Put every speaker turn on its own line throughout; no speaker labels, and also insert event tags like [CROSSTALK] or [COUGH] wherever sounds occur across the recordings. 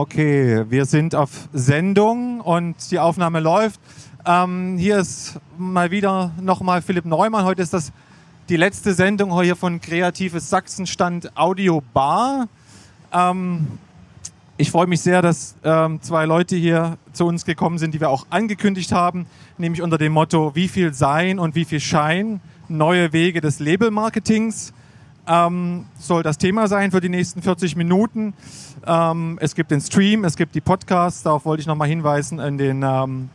Okay, wir sind auf Sendung und die Aufnahme läuft. Ähm, hier ist mal wieder nochmal Philipp Neumann. Heute ist das die letzte Sendung hier von Kreatives Sachsenstand Audio Bar. Ähm, ich freue mich sehr, dass ähm, zwei Leute hier zu uns gekommen sind, die wir auch angekündigt haben, nämlich unter dem Motto Wie viel Sein und wie viel Schein? Neue Wege des Label-Marketings ähm, soll das Thema sein für die nächsten 40 Minuten. Ähm, es gibt den Stream, es gibt die Podcasts, darauf wollte ich nochmal hinweisen, in den ähm,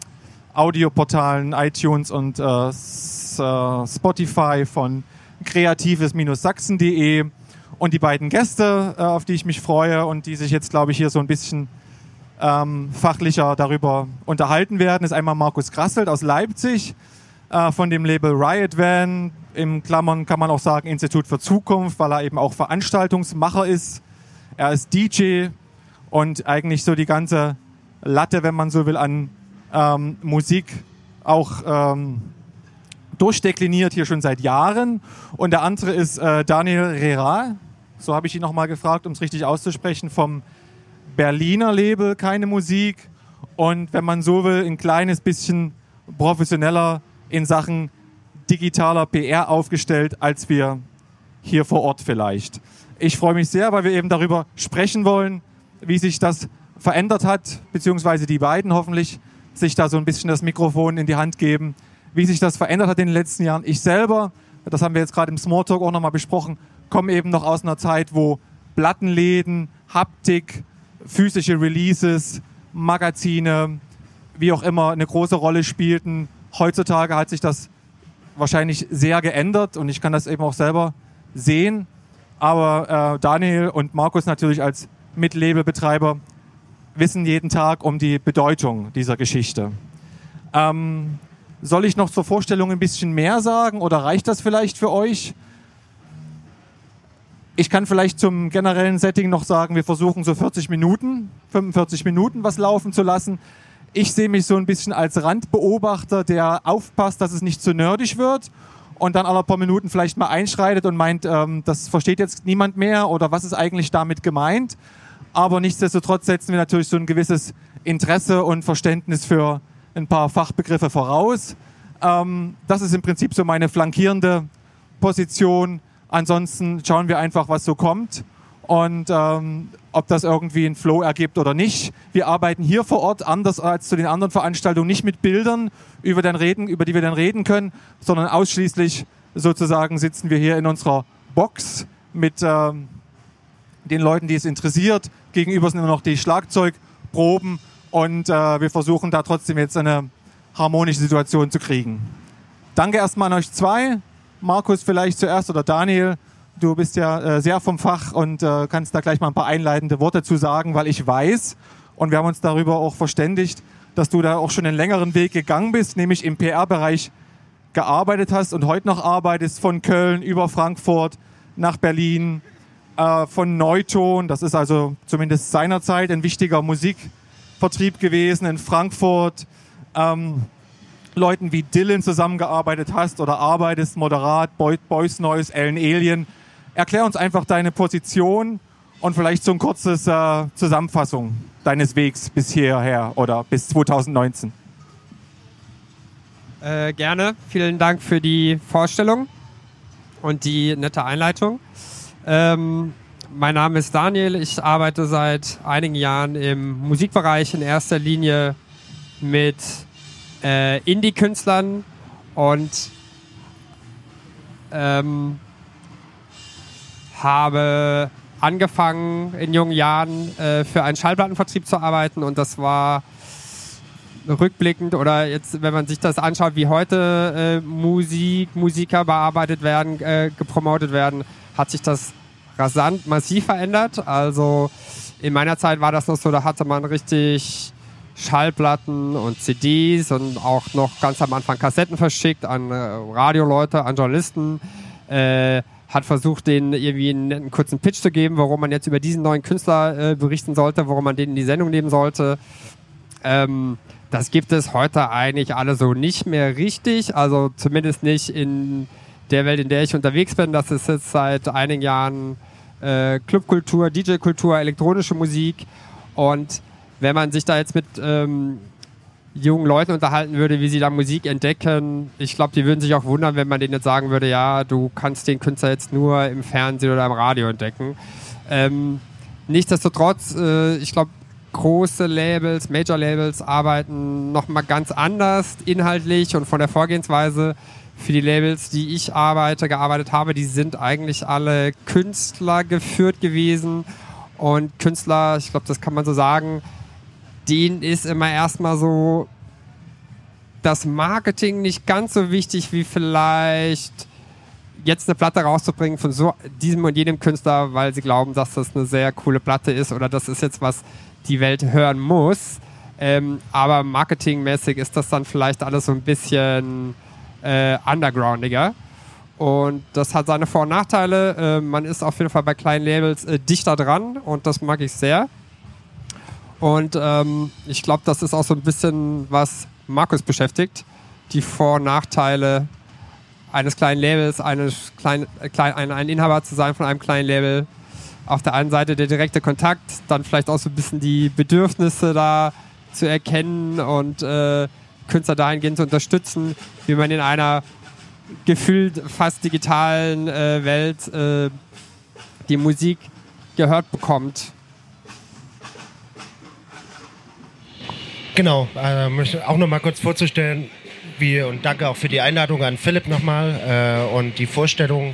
Audioportalen iTunes und äh, äh Spotify von kreatives-sachsen.de. Und die beiden Gäste, äh, auf die ich mich freue und die sich jetzt, glaube ich, hier so ein bisschen ähm, fachlicher darüber unterhalten werden, ist einmal Markus Grasselt aus Leipzig äh, von dem Label Riot Van. Im Klammern kann man auch sagen Institut für Zukunft, weil er eben auch Veranstaltungsmacher ist. Er ist DJ und eigentlich so die ganze Latte, wenn man so will, an ähm, Musik auch ähm, durchdekliniert hier schon seit Jahren. Und der andere ist äh, Daniel Rera, so habe ich ihn nochmal gefragt, um es richtig auszusprechen, vom Berliner Label Keine Musik. Und wenn man so will, ein kleines bisschen professioneller in Sachen digitaler PR aufgestellt, als wir hier vor Ort vielleicht. Ich freue mich sehr, weil wir eben darüber sprechen wollen, wie sich das verändert hat, beziehungsweise die beiden hoffentlich sich da so ein bisschen das Mikrofon in die Hand geben, wie sich das verändert hat in den letzten Jahren. Ich selber, das haben wir jetzt gerade im Smalltalk auch nochmal besprochen, komme eben noch aus einer Zeit, wo Plattenläden, Haptik, physische Releases, Magazine, wie auch immer, eine große Rolle spielten. Heutzutage hat sich das wahrscheinlich sehr geändert und ich kann das eben auch selber sehen. Aber äh, Daniel und Markus natürlich als Mitlabelbetreiber wissen jeden Tag um die Bedeutung dieser Geschichte. Ähm, soll ich noch zur Vorstellung ein bisschen mehr sagen oder reicht das vielleicht für euch? Ich kann vielleicht zum generellen Setting noch sagen, wir versuchen so 40 Minuten, 45 Minuten was laufen zu lassen. Ich sehe mich so ein bisschen als Randbeobachter, der aufpasst, dass es nicht zu nerdig wird und dann alle paar Minuten vielleicht mal einschreitet und meint, ähm, das versteht jetzt niemand mehr oder was ist eigentlich damit gemeint. Aber nichtsdestotrotz setzen wir natürlich so ein gewisses Interesse und Verständnis für ein paar Fachbegriffe voraus. Ähm, das ist im Prinzip so meine flankierende Position. Ansonsten schauen wir einfach, was so kommt und ähm, ob das irgendwie einen Flow ergibt oder nicht. Wir arbeiten hier vor Ort anders als zu den anderen Veranstaltungen nicht mit Bildern, über, den reden, über die wir dann reden können, sondern ausschließlich sozusagen sitzen wir hier in unserer Box mit ähm, den Leuten, die es interessiert. Gegenüber sind immer noch die Schlagzeugproben und äh, wir versuchen da trotzdem jetzt eine harmonische Situation zu kriegen. Danke erstmal an euch zwei. Markus vielleicht zuerst oder Daniel. Du bist ja äh, sehr vom Fach und äh, kannst da gleich mal ein paar einleitende Worte zu sagen, weil ich weiß und wir haben uns darüber auch verständigt, dass du da auch schon einen längeren Weg gegangen bist, nämlich im PR-Bereich gearbeitet hast und heute noch arbeitest von Köln über Frankfurt nach Berlin, äh, von Neuton, das ist also zumindest seinerzeit ein wichtiger Musikvertrieb gewesen in Frankfurt, ähm, Leuten wie Dylan zusammengearbeitet hast oder arbeitest, moderat, Boys Noise, Ellen Alien. Erklär uns einfach deine Position und vielleicht so ein kurzes äh, Zusammenfassung deines Wegs bis hierher oder bis 2019.
Äh, gerne. Vielen Dank für die Vorstellung und die nette Einleitung. Ähm, mein Name ist Daniel. Ich arbeite seit einigen Jahren im Musikbereich in erster Linie mit äh, Indie-Künstlern und ähm, habe angefangen in jungen Jahren äh, für einen Schallplattenvertrieb zu arbeiten und das war rückblickend oder jetzt, wenn man sich das anschaut, wie heute äh, Musik, Musiker bearbeitet werden, äh, gepromotet werden, hat sich das rasant massiv verändert. Also in meiner Zeit war das noch so, da hatte man richtig Schallplatten und CDs und auch noch ganz am Anfang Kassetten verschickt an äh, Radioleute, an Journalisten. Äh, hat versucht, denen irgendwie einen, einen, kurzen Pitch zu geben, warum man jetzt über diesen neuen Künstler äh, berichten sollte, warum man den in die Sendung nehmen sollte. Ähm, das gibt es heute eigentlich alle so nicht mehr richtig, also zumindest nicht in der Welt, in der ich unterwegs bin. Das ist jetzt seit einigen Jahren äh, Clubkultur, DJ-Kultur, elektronische Musik. Und wenn man sich da jetzt mit ähm, jungen Leuten unterhalten würde, wie sie da Musik entdecken, ich glaube, die würden sich auch wundern, wenn man denen jetzt sagen würde, ja, du kannst den Künstler jetzt nur im Fernsehen oder im Radio entdecken. Ähm, nichtsdestotrotz, äh, ich glaube, große Labels, Major-Labels arbeiten nochmal ganz anders inhaltlich und von der Vorgehensweise für die Labels, die ich arbeite, gearbeitet habe, die sind eigentlich alle Künstler geführt gewesen. Und Künstler, ich glaube, das kann man so sagen, denen ist immer erstmal so das Marketing nicht ganz so wichtig wie vielleicht jetzt eine Platte rauszubringen von so diesem und jenem Künstler, weil sie glauben, dass das eine sehr coole Platte ist oder das ist jetzt was die Welt hören muss. Ähm, aber marketingmäßig ist das dann vielleicht alles so ein bisschen äh, undergroundiger. Und das hat seine Vor- und Nachteile. Äh, man ist auf jeden Fall bei kleinen Labels äh, dichter dran und das mag ich sehr. Und ähm, ich glaube, das ist auch so ein bisschen, was Markus beschäftigt. Die Vor- und Nachteile eines kleinen Labels, eines klein, äh, klein, ein, ein Inhaber zu sein von einem kleinen Label. Auf der einen Seite der direkte Kontakt, dann vielleicht auch so ein bisschen die Bedürfnisse da zu erkennen und äh, Künstler dahingehend zu unterstützen, wie man in einer gefühlt fast digitalen äh, Welt äh, die Musik gehört bekommt.
Genau, äh, auch noch mal kurz vorzustellen, wie und danke auch für die Einladung an Philipp nochmal äh, und die Vorstellung.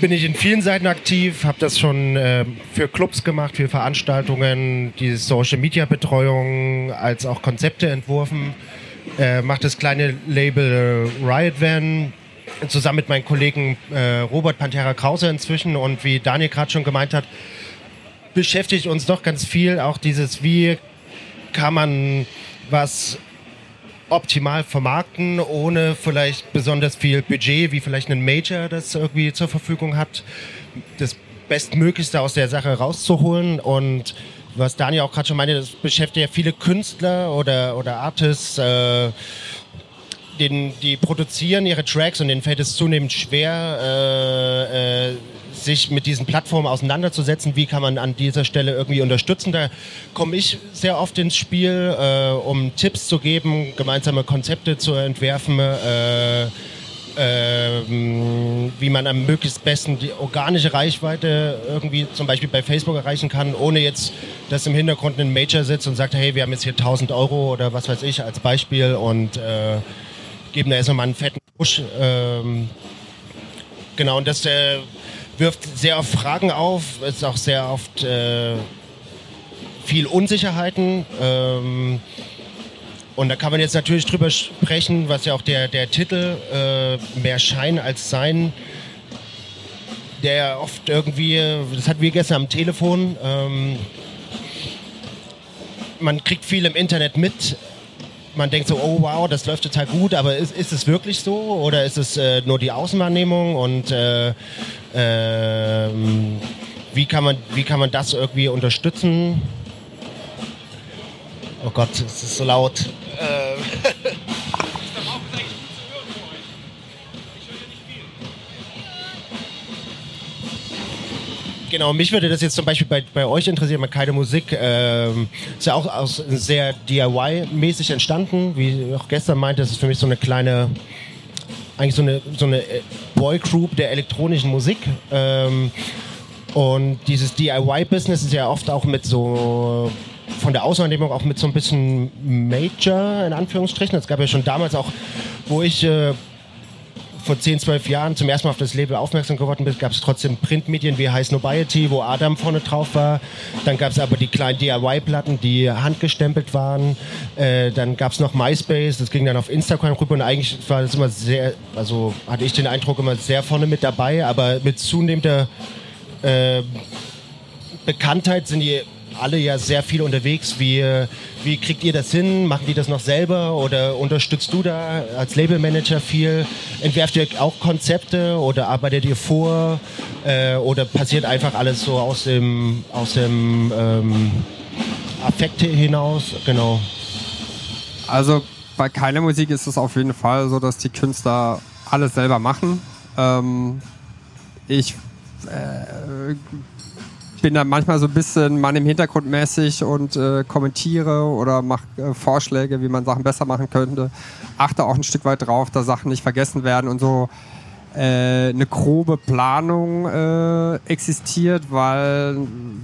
Bin ich in vielen Seiten aktiv, habe das schon äh, für Clubs gemacht, für Veranstaltungen, die Social Media Betreuung als auch Konzepte entworfen. Äh, mache das kleine Label äh, Riot Van zusammen mit meinen Kollegen äh, Robert Pantera Krause inzwischen und wie Daniel gerade schon gemeint hat, beschäftigt uns doch ganz viel auch dieses, wie kann man was optimal vermarkten, ohne vielleicht besonders viel Budget, wie vielleicht ein Major das irgendwie zur Verfügung hat, das Bestmöglichste aus der Sache rauszuholen. Und was Daniel auch gerade schon meinte, das beschäftigt ja viele Künstler oder, oder Artists, äh, den, die produzieren ihre Tracks und denen fällt es zunehmend schwer, äh, äh, sich mit diesen Plattformen auseinanderzusetzen. Wie kann man an dieser Stelle irgendwie unterstützen? Da komme ich sehr oft ins Spiel, äh, um Tipps zu geben, gemeinsame Konzepte zu entwerfen. Äh, ähm, wie man am möglichst besten die organische Reichweite irgendwie zum Beispiel bei Facebook erreichen kann, ohne jetzt, dass im Hintergrund ein Major sitzt und sagt, hey, wir haben jetzt hier 1000 Euro oder was weiß ich als Beispiel und äh, geben da erstmal einen fetten Push. Ähm, genau, und das äh, wirft sehr oft Fragen auf, ist auch sehr oft äh, viel Unsicherheiten. Ähm, und da kann man jetzt natürlich drüber sprechen, was ja auch der, der Titel äh, mehr Schein als Sein, der ja oft irgendwie, das hatten wir gestern am Telefon, ähm, man kriegt viel im Internet mit. Man denkt so, oh wow, das läuft total gut, aber ist, ist es wirklich so oder ist es äh, nur die Außenwahrnehmung und äh, äh, wie, kann man, wie kann man das irgendwie unterstützen? Oh Gott, es ist so laut. [LAUGHS] Äh. Genau, mich würde das jetzt zum Beispiel bei, bei euch interessieren, mal keine Musik. Ähm, ist ja auch aus, sehr DIY-mäßig entstanden. Wie auch gestern meinte, das ist für mich so eine kleine, eigentlich so eine, so eine Boy-Group der elektronischen Musik. Ähm, und dieses DIY-Business ist ja oft auch mit so von der Auswahrnehmung auch mit so ein bisschen Major in Anführungsstrichen. Es gab ja schon damals auch, wo ich äh, vor 10, 12 Jahren zum ersten Mal auf das Label aufmerksam geworden bin, gab es trotzdem Printmedien wie High Snobiety, wo Adam vorne drauf war. Dann gab es aber die kleinen DIY-Platten, die handgestempelt waren. Äh, dann gab es noch MySpace, das ging dann auf Instagram rüber und eigentlich war das immer sehr, also hatte ich den Eindruck immer sehr vorne mit dabei, aber mit zunehmender äh, Bekanntheit sind die alle ja sehr viel unterwegs. Wie, wie kriegt ihr das hin? Machen die das noch selber oder unterstützt du da als Labelmanager viel? Entwerft ihr auch Konzepte oder arbeitet ihr vor? Äh, oder passiert einfach alles so aus dem, aus dem ähm, Affekt hinaus? Genau.
Also bei keiner Musik ist es auf jeden Fall so, dass die Künstler alles selber machen. Ähm, ich äh, bin da manchmal so ein bisschen Mann im Hintergrund mäßig und äh, kommentiere oder mache äh, Vorschläge, wie man Sachen besser machen könnte. Achte auch ein Stück weit drauf, dass Sachen nicht vergessen werden und so äh, eine grobe Planung äh, existiert, weil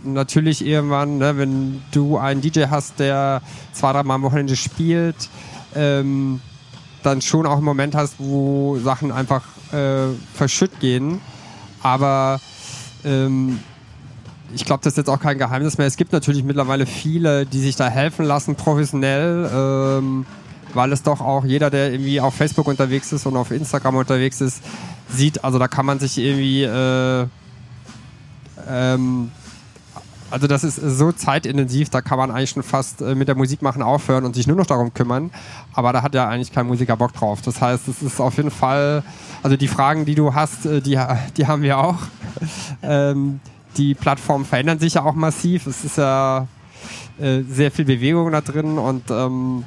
natürlich irgendwann, ne, wenn du einen DJ hast, der zwei, drei Mal am Wochenende spielt, ähm, dann schon auch einen Moment hast, wo Sachen einfach äh, verschütt gehen. Aber ähm, ich glaube, das ist jetzt auch kein Geheimnis mehr. Es gibt natürlich mittlerweile viele, die sich da helfen lassen, professionell, ähm, weil es doch auch jeder, der irgendwie auf Facebook unterwegs ist und auf Instagram unterwegs ist, sieht. Also da kann man sich irgendwie äh, ähm, also das ist so zeitintensiv, da kann man eigentlich schon fast äh, mit der Musik machen aufhören und sich nur noch darum kümmern. Aber da hat ja eigentlich kein Musiker Bock drauf. Das heißt, es ist auf jeden Fall, also die Fragen, die du hast, äh, die, die haben wir auch. [LAUGHS] ähm, die Plattformen verändern sich ja auch massiv. Es ist ja äh, sehr viel Bewegung da drin und ähm,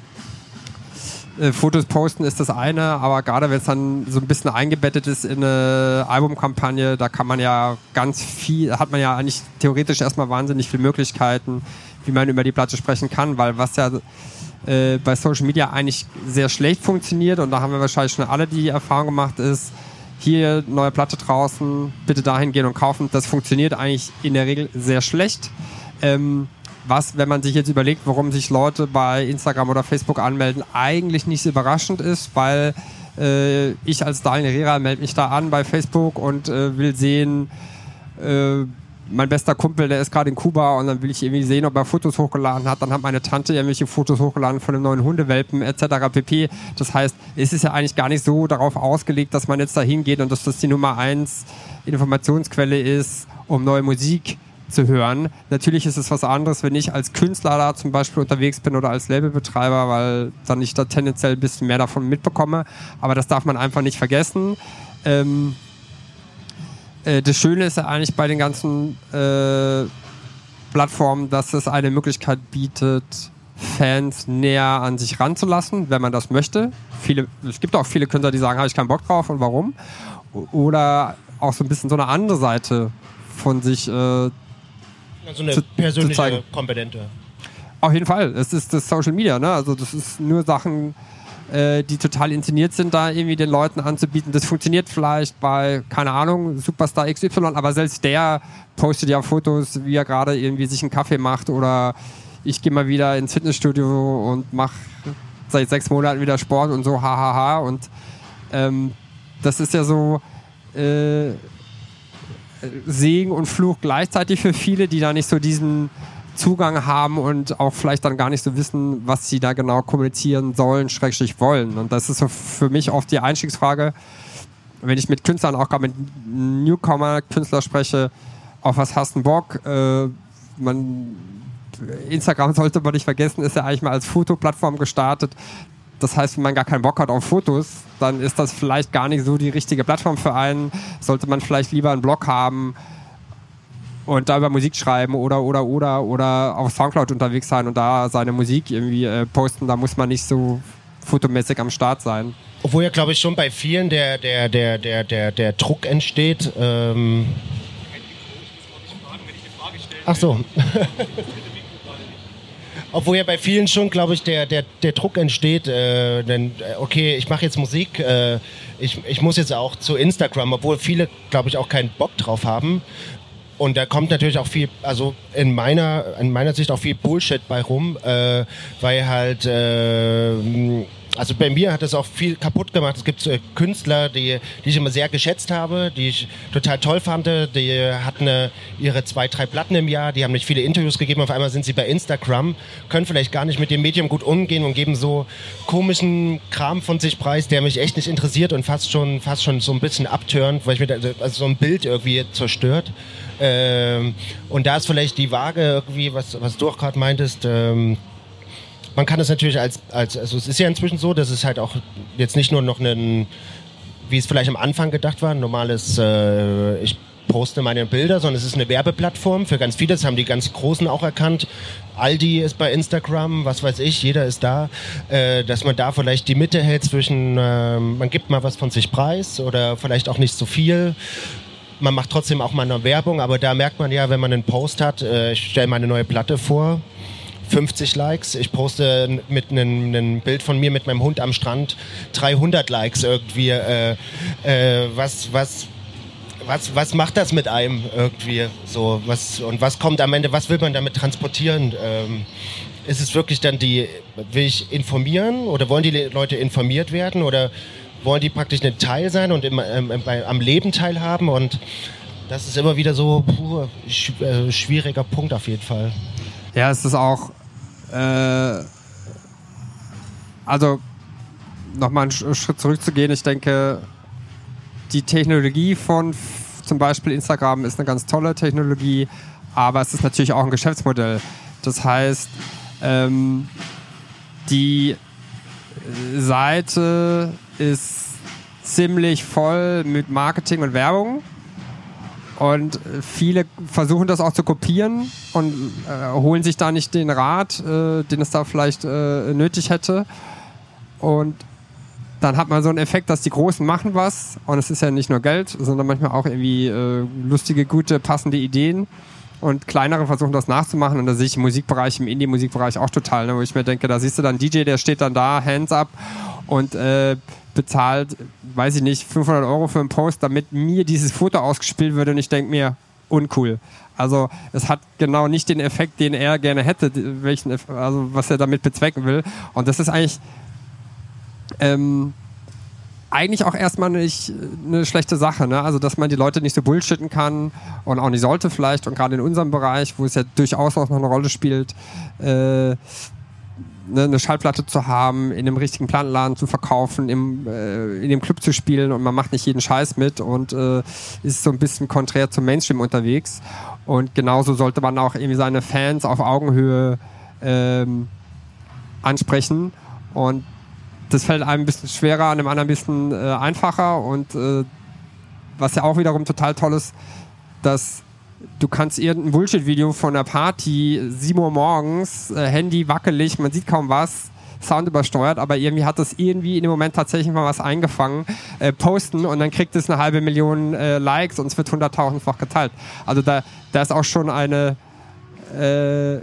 äh, Fotos posten ist das eine, aber gerade wenn es dann so ein bisschen eingebettet ist in eine Albumkampagne, da kann man ja ganz viel, hat man ja eigentlich theoretisch erstmal wahnsinnig viele Möglichkeiten, wie man über die Platte sprechen kann, weil was ja äh, bei Social Media eigentlich sehr schlecht funktioniert und da haben wir wahrscheinlich schon alle die Erfahrung gemacht, ist, hier neue Platte draußen, bitte dahin gehen und kaufen. Das funktioniert eigentlich in der Regel sehr schlecht. Ähm, was, wenn man sich jetzt überlegt, warum sich Leute bei Instagram oder Facebook anmelden, eigentlich nicht so überraschend ist, weil äh, ich als Daniel Herrera melde mich da an bei Facebook und äh, will sehen, äh, mein bester Kumpel, der ist gerade in Kuba und dann will ich irgendwie sehen, ob er Fotos hochgeladen hat. Dann hat meine Tante irgendwelche Fotos hochgeladen von einem neuen Hundewelpen etc. pp. Das heißt, es ist ja eigentlich gar nicht so darauf ausgelegt, dass man jetzt da hingeht und dass das die Nummer eins Informationsquelle ist, um neue Musik zu hören. Natürlich ist es was anderes, wenn ich als Künstler da zum Beispiel unterwegs bin oder als Labelbetreiber, weil dann ich da tendenziell ein bisschen mehr davon mitbekomme. Aber das darf man einfach nicht vergessen. Ähm, äh, das Schöne ist ja eigentlich bei den ganzen äh, Plattformen, dass es eine Möglichkeit bietet, Fans näher an sich ranzulassen, wenn man das möchte. Viele, es gibt auch viele Künstler, die sagen, habe ich keinen Bock drauf und warum. Oder auch so ein bisschen so eine andere Seite von sich äh,
so eine zu, persönliche zu Komponente.
Auf jeden Fall. Es ist das Social Media, ne? Also das ist nur Sachen, äh, die total inszeniert sind, da irgendwie den Leuten anzubieten. Das funktioniert vielleicht bei, keine Ahnung, Superstar XY, aber selbst der postet ja Fotos, wie er gerade irgendwie sich einen Kaffee macht oder ich gehe mal wieder ins Fitnessstudio und mache seit sechs Monaten wieder Sport und so, hahaha. Und ähm, das ist ja so, äh, Segen und Fluch gleichzeitig für viele, die da nicht so diesen Zugang haben und auch vielleicht dann gar nicht so wissen, was sie da genau kommunizieren sollen, schrägstrich wollen. Und das ist so für mich oft die Einstiegsfrage, wenn ich mit Künstlern, auch gerade mit Newcomer-Künstlern spreche, auf was hast du Bock? Äh, man, Instagram [LAUGHS] sollte man nicht vergessen, ist ja eigentlich mal als Fotoplattform gestartet. Das heißt, wenn man gar keinen Bock hat auf Fotos, dann ist das vielleicht gar nicht so die richtige Plattform für einen. Sollte man vielleicht lieber einen Blog haben und da über Musik schreiben oder oder oder oder auf Soundcloud unterwegs sein und da seine Musik irgendwie äh, posten. Da muss man nicht so fotomäßig am Start sein.
Obwohl ja, glaube ich, schon bei vielen der, der, der, der, der, der Druck entsteht. Ähm Ach so. [LAUGHS] Obwohl ja bei vielen schon, glaube ich, der, der, der Druck entsteht, äh, denn, äh, okay, ich mache jetzt Musik, äh, ich, ich muss jetzt auch zu Instagram, obwohl viele, glaube ich, auch keinen Bock drauf haben. Und da kommt natürlich auch viel, also in meiner, in meiner Sicht auch viel Bullshit bei rum, äh, weil halt äh, also bei mir hat es auch viel kaputt gemacht. Es gibt äh, Künstler, die, die ich immer sehr geschätzt habe, die ich total toll fand. Die hatten äh, ihre zwei, drei Platten im Jahr, die haben nicht viele Interviews gegeben. Auf einmal sind sie bei Instagram, können vielleicht gar nicht mit dem Medium gut umgehen und geben so komischen Kram von sich preis, der mich echt nicht interessiert und fast schon, fast schon so ein bisschen abtörend, weil ich mir also so ein Bild irgendwie zerstört. Ähm, und da ist vielleicht die Waage irgendwie, was, was du auch gerade meintest, ähm, man kann es natürlich als, als, also es ist ja inzwischen so, dass es halt auch jetzt nicht nur noch ein, wie es vielleicht am Anfang gedacht war, ein normales, äh, ich poste meine Bilder, sondern es ist eine Werbeplattform für ganz viele, das haben die ganz Großen auch erkannt. Aldi ist bei Instagram, was weiß ich, jeder ist da, äh, dass man da vielleicht die Mitte hält zwischen, äh, man gibt mal was von sich preis oder vielleicht auch nicht so viel man macht trotzdem auch mal eine Werbung, aber da merkt man ja, wenn man einen Post hat, äh, ich stelle meine neue Platte vor, 50 Likes. Ich poste mit einem, Bild von mir mit meinem Hund am Strand 300 Likes irgendwie. Äh, äh, was, was, was, was macht das mit einem irgendwie so? Was, und was kommt am Ende, was will man damit transportieren? Ähm, ist es wirklich dann die, will ich informieren oder wollen die Leute informiert werden oder wollen die praktisch ein Teil sein und im, ähm, bei, am Leben teilhaben und das ist immer wieder so puh, sch äh, schwieriger Punkt auf jeden Fall.
Ja, es ist auch äh, also nochmal einen Schritt zurückzugehen, ich denke, die Technologie von zum Beispiel Instagram ist eine ganz tolle Technologie, aber es ist natürlich auch ein Geschäftsmodell. Das heißt, ähm, die Seite ist ziemlich voll mit Marketing und Werbung und viele versuchen das auch zu kopieren und äh, holen sich da nicht den Rat, äh, den es da vielleicht äh, nötig hätte. Und dann hat man so einen Effekt, dass die Großen machen was und es ist ja nicht nur Geld, sondern manchmal auch irgendwie äh, lustige, gute, passende Ideen. Und kleinere versuchen das nachzumachen und da sehe ich im Musikbereich, im Indie-Musikbereich auch total, ne, wo ich mir denke, da siehst du dann DJ, der steht dann da, Hands up und äh, bezahlt, weiß ich nicht, 500 Euro für einen Post, damit mir dieses Foto ausgespielt wird und ich denke mir, uncool. Also es hat genau nicht den Effekt, den er gerne hätte, welchen, also was er damit bezwecken will. Und das ist eigentlich ähm, eigentlich auch erstmal nicht eine schlechte Sache, ne? Also dass man die Leute nicht so bullshitten kann und auch nicht sollte vielleicht und gerade in unserem Bereich, wo es ja durchaus auch noch eine Rolle spielt, äh, ne, eine Schallplatte zu haben, in einem richtigen Plattenladen zu verkaufen, im, äh, in dem Club zu spielen und man macht nicht jeden Scheiß mit und äh, ist so ein bisschen konträr zum Mainstream unterwegs. Und genauso sollte man auch irgendwie seine Fans auf Augenhöhe ähm, ansprechen. Und das fällt einem ein bisschen schwerer, einem anderen ein bisschen äh, einfacher. Und äh, was ja auch wiederum total toll ist, dass du kannst irgendein Bullshit-Video von der Party, 7 Uhr morgens, äh, Handy wackelig, man sieht kaum was, Sound übersteuert, aber irgendwie hat das irgendwie in dem Moment tatsächlich mal was eingefangen, äh, posten und dann kriegt es eine halbe Million äh, Likes und es wird hunderttausendfach geteilt. Also da, da ist auch schon eine äh,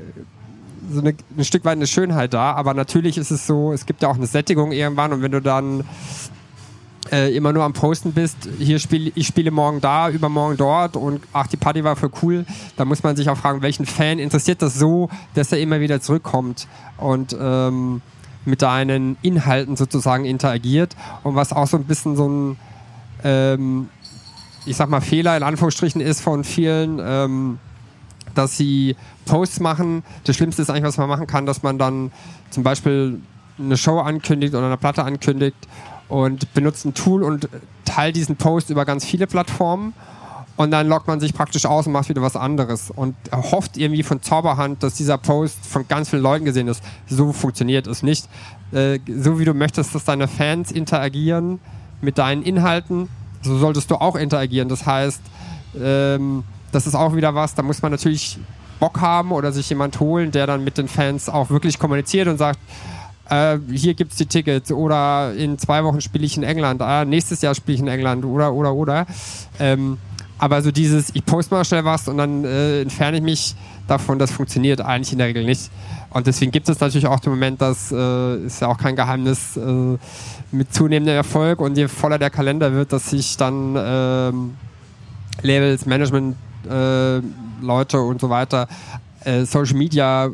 so eine, ein Stück weit eine Schönheit da, aber natürlich ist es so, es gibt ja auch eine Sättigung irgendwann und wenn du dann äh, immer nur am Posten bist, hier spiele ich spiele morgen da, übermorgen dort und ach, die Party war für cool, da muss man sich auch fragen, welchen Fan interessiert das so, dass er immer wieder zurückkommt und ähm, mit deinen Inhalten sozusagen interagiert. Und was auch so ein bisschen so ein ähm, ich sag mal Fehler in Anführungsstrichen ist von vielen, ähm, dass sie Posts machen. Das Schlimmste ist eigentlich, was man machen kann, dass man dann zum Beispiel eine Show ankündigt oder eine Platte ankündigt und benutzt ein Tool und teilt diesen Post über ganz viele Plattformen und dann loggt man sich praktisch aus und macht wieder was anderes und hofft irgendwie von Zauberhand, dass dieser Post von ganz vielen Leuten gesehen ist. So funktioniert es nicht. Äh, so wie du möchtest, dass deine Fans interagieren mit deinen Inhalten, so solltest du auch interagieren. Das heißt, ähm, das ist auch wieder was, da muss man natürlich Bock haben oder sich jemand holen, der dann mit den Fans auch wirklich kommuniziert und sagt, äh, hier gibt es die Tickets oder in zwei Wochen spiele ich in England, äh, nächstes Jahr spiele ich in England oder, oder, oder. Ähm, aber so dieses, ich poste mal schnell was und dann äh, entferne ich mich davon, das funktioniert eigentlich in der Regel nicht. Und deswegen gibt es natürlich auch den Moment, das äh, ist ja auch kein Geheimnis, äh, mit zunehmendem Erfolg und je voller der Kalender wird, dass sich dann ähm, Labels, Management, äh, Leute und so weiter, äh, Social Media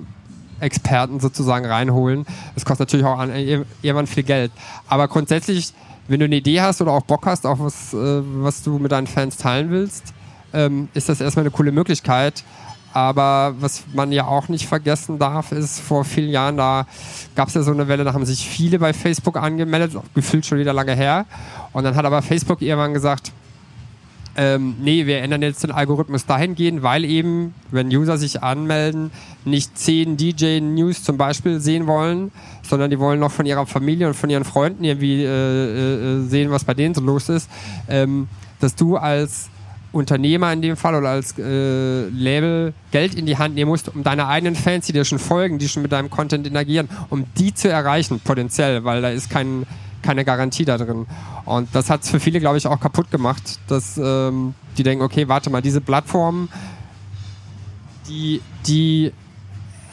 Experten sozusagen reinholen. Das kostet natürlich auch an, irgendwann viel Geld. Aber grundsätzlich, wenn du eine Idee hast oder auch Bock hast, auch was, äh, was du mit deinen Fans teilen willst, ähm, ist das erstmal eine coole Möglichkeit. Aber was man ja auch nicht vergessen darf, ist, vor vielen Jahren, da gab es ja so eine Welle, da haben sich viele bei Facebook angemeldet, gefühlt schon wieder lange her. Und dann hat aber Facebook irgendwann gesagt, ähm, nee, wir ändern jetzt den Algorithmus dahingehend, weil eben, wenn User sich anmelden, nicht zehn DJ-News zum Beispiel sehen wollen, sondern die wollen noch von ihrer Familie und von ihren Freunden irgendwie äh, äh, sehen, was bei denen so los ist, ähm, dass du als Unternehmer in dem Fall oder als äh, Label Geld in die Hand nehmen musst, um deine eigenen Fans, die dir schon folgen, die schon mit deinem Content interagieren, um die zu erreichen, potenziell, weil da ist kein keine Garantie da drin. Und das hat es für viele, glaube ich, auch kaputt gemacht, dass ähm, die denken, okay, warte mal, diese Plattform, die, die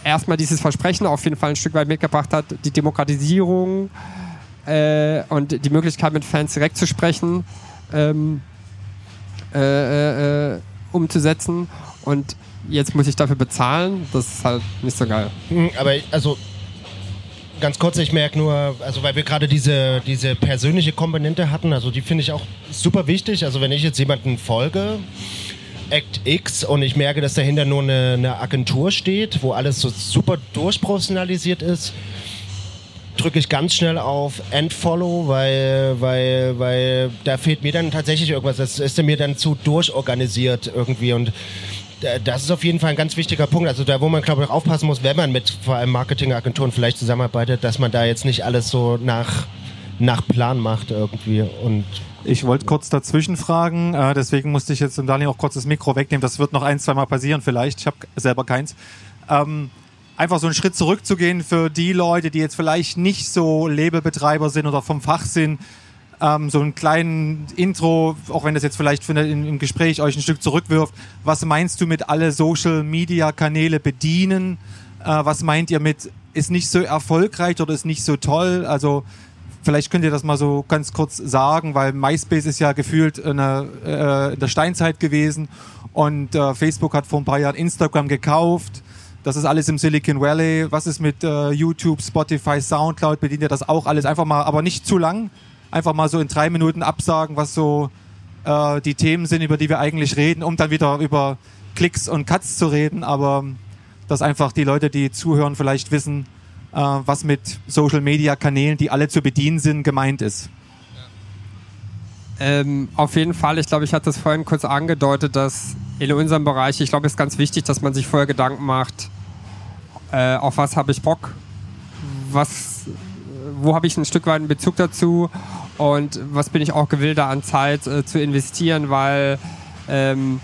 erstmal dieses Versprechen auf jeden Fall ein Stück weit mitgebracht hat, die Demokratisierung äh, und die Möglichkeit mit Fans direkt zu sprechen, ähm, äh, äh, umzusetzen. Und jetzt muss ich dafür bezahlen. Das ist halt nicht so geil.
Hm, aber also ganz kurz, ich merke nur, also weil wir gerade diese, diese persönliche Komponente hatten, also die finde ich auch super wichtig. Also wenn ich jetzt jemanden folge, Act X und ich merke, dass dahinter nur eine, eine Agentur steht, wo alles so super durchprofessionalisiert ist, drücke ich ganz schnell auf Endfollow, weil, weil, weil da fehlt mir dann tatsächlich irgendwas. Das ist mir dann zu durchorganisiert irgendwie und das ist auf jeden Fall ein ganz wichtiger Punkt. Also da, wo man, glaube ich, aufpassen muss, wenn man mit vor allem Marketingagenturen vielleicht zusammenarbeitet, dass man da jetzt nicht alles so nach, nach Plan macht irgendwie und
ich wollte kurz dazwischen fragen, äh, deswegen musste ich jetzt dem Daniel auch kurz das Mikro wegnehmen. Das wird noch ein, zwei Mal passieren vielleicht. Ich habe selber keins. Ähm, einfach so einen Schritt zurückzugehen für die Leute, die jetzt vielleicht nicht so Labelbetreiber sind oder vom Fach sind. Ähm, so einen kleinen Intro, auch wenn das jetzt vielleicht für in, im Gespräch euch ein Stück zurückwirft. Was meinst du mit alle Social Media Kanäle bedienen? Äh, was meint ihr mit ist nicht so erfolgreich oder ist nicht so toll? Also Vielleicht könnt ihr das mal so ganz kurz sagen, weil MySpace ist ja gefühlt eine, äh, in der Steinzeit gewesen und äh, Facebook hat vor ein paar Jahren Instagram gekauft. Das ist alles im Silicon Valley. Was ist mit äh, YouTube, Spotify, Soundcloud? Bedient ihr das auch alles? Einfach mal, aber nicht zu lang. Einfach mal so in drei Minuten absagen, was so äh, die Themen sind, über die wir eigentlich reden, um dann wieder über Klicks und Cuts zu reden. Aber dass einfach die Leute, die zuhören, vielleicht wissen, äh, was mit Social-Media-Kanälen, die alle zu bedienen sind, gemeint ist.
Ähm, auf jeden Fall, ich glaube, ich hatte es vorhin kurz angedeutet, dass in unserem Bereich, ich glaube, es ist ganz wichtig, dass man sich vorher Gedanken macht, äh, auf was habe ich Bock, was, wo habe ich ein Stück weit einen Bezug dazu und was bin ich auch gewillt, da an Zeit äh, zu investieren, weil ähm,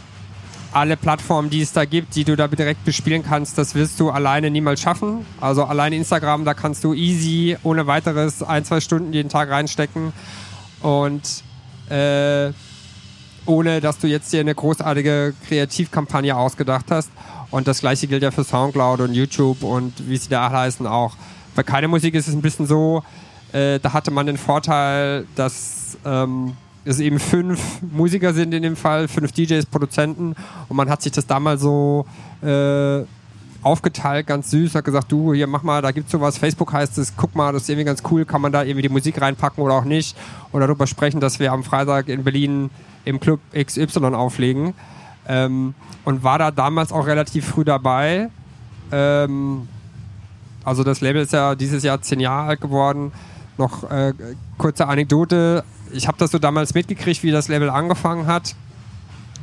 alle Plattformen, die es da gibt, die du da direkt bespielen kannst, das wirst du alleine niemals schaffen. Also alleine Instagram, da kannst du easy, ohne weiteres, ein, zwei Stunden jeden Tag reinstecken und äh, ohne, dass du jetzt dir eine großartige Kreativkampagne ausgedacht hast. Und das gleiche gilt ja für Soundcloud und YouTube und wie sie da heißen auch. Bei keine Musik ist es ein bisschen so, äh, da hatte man den Vorteil, dass ähm, es eben fünf Musiker sind in dem Fall, fünf DJs, Produzenten und man hat sich das damals so äh, aufgeteilt, ganz süß, hat gesagt, du, hier mach mal, da gibt's sowas, Facebook heißt es, guck mal, das ist irgendwie ganz cool, kann man da irgendwie die Musik reinpacken oder auch nicht oder darüber sprechen, dass wir am Freitag in Berlin im Club XY auflegen ähm, und war da damals auch relativ früh dabei. Ähm, also das Label ist ja dieses Jahr zehn Jahre alt geworden. Noch äh, kurze Anekdote, ich habe das so damals mitgekriegt, wie das Label angefangen hat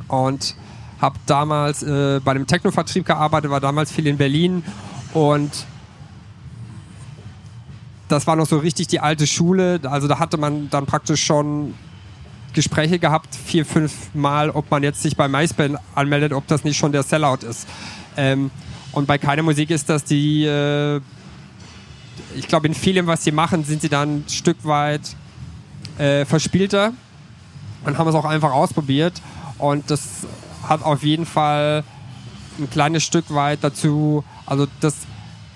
und habe damals äh, bei dem Techno-Vertrieb gearbeitet, war damals viel in Berlin und das war noch so richtig die alte Schule. Also da hatte man dann praktisch schon Gespräche gehabt, vier, fünf Mal, ob man jetzt sich bei MySpace anmeldet, ob das nicht schon der Sellout ist. Ähm, und bei keiner Musik ist das die, äh, ich glaube, in vielem, was sie machen, sind sie dann ein Stück weit äh, verspielter und haben es auch einfach ausprobiert. Und das hat auf jeden Fall ein kleines Stück weit dazu, also das,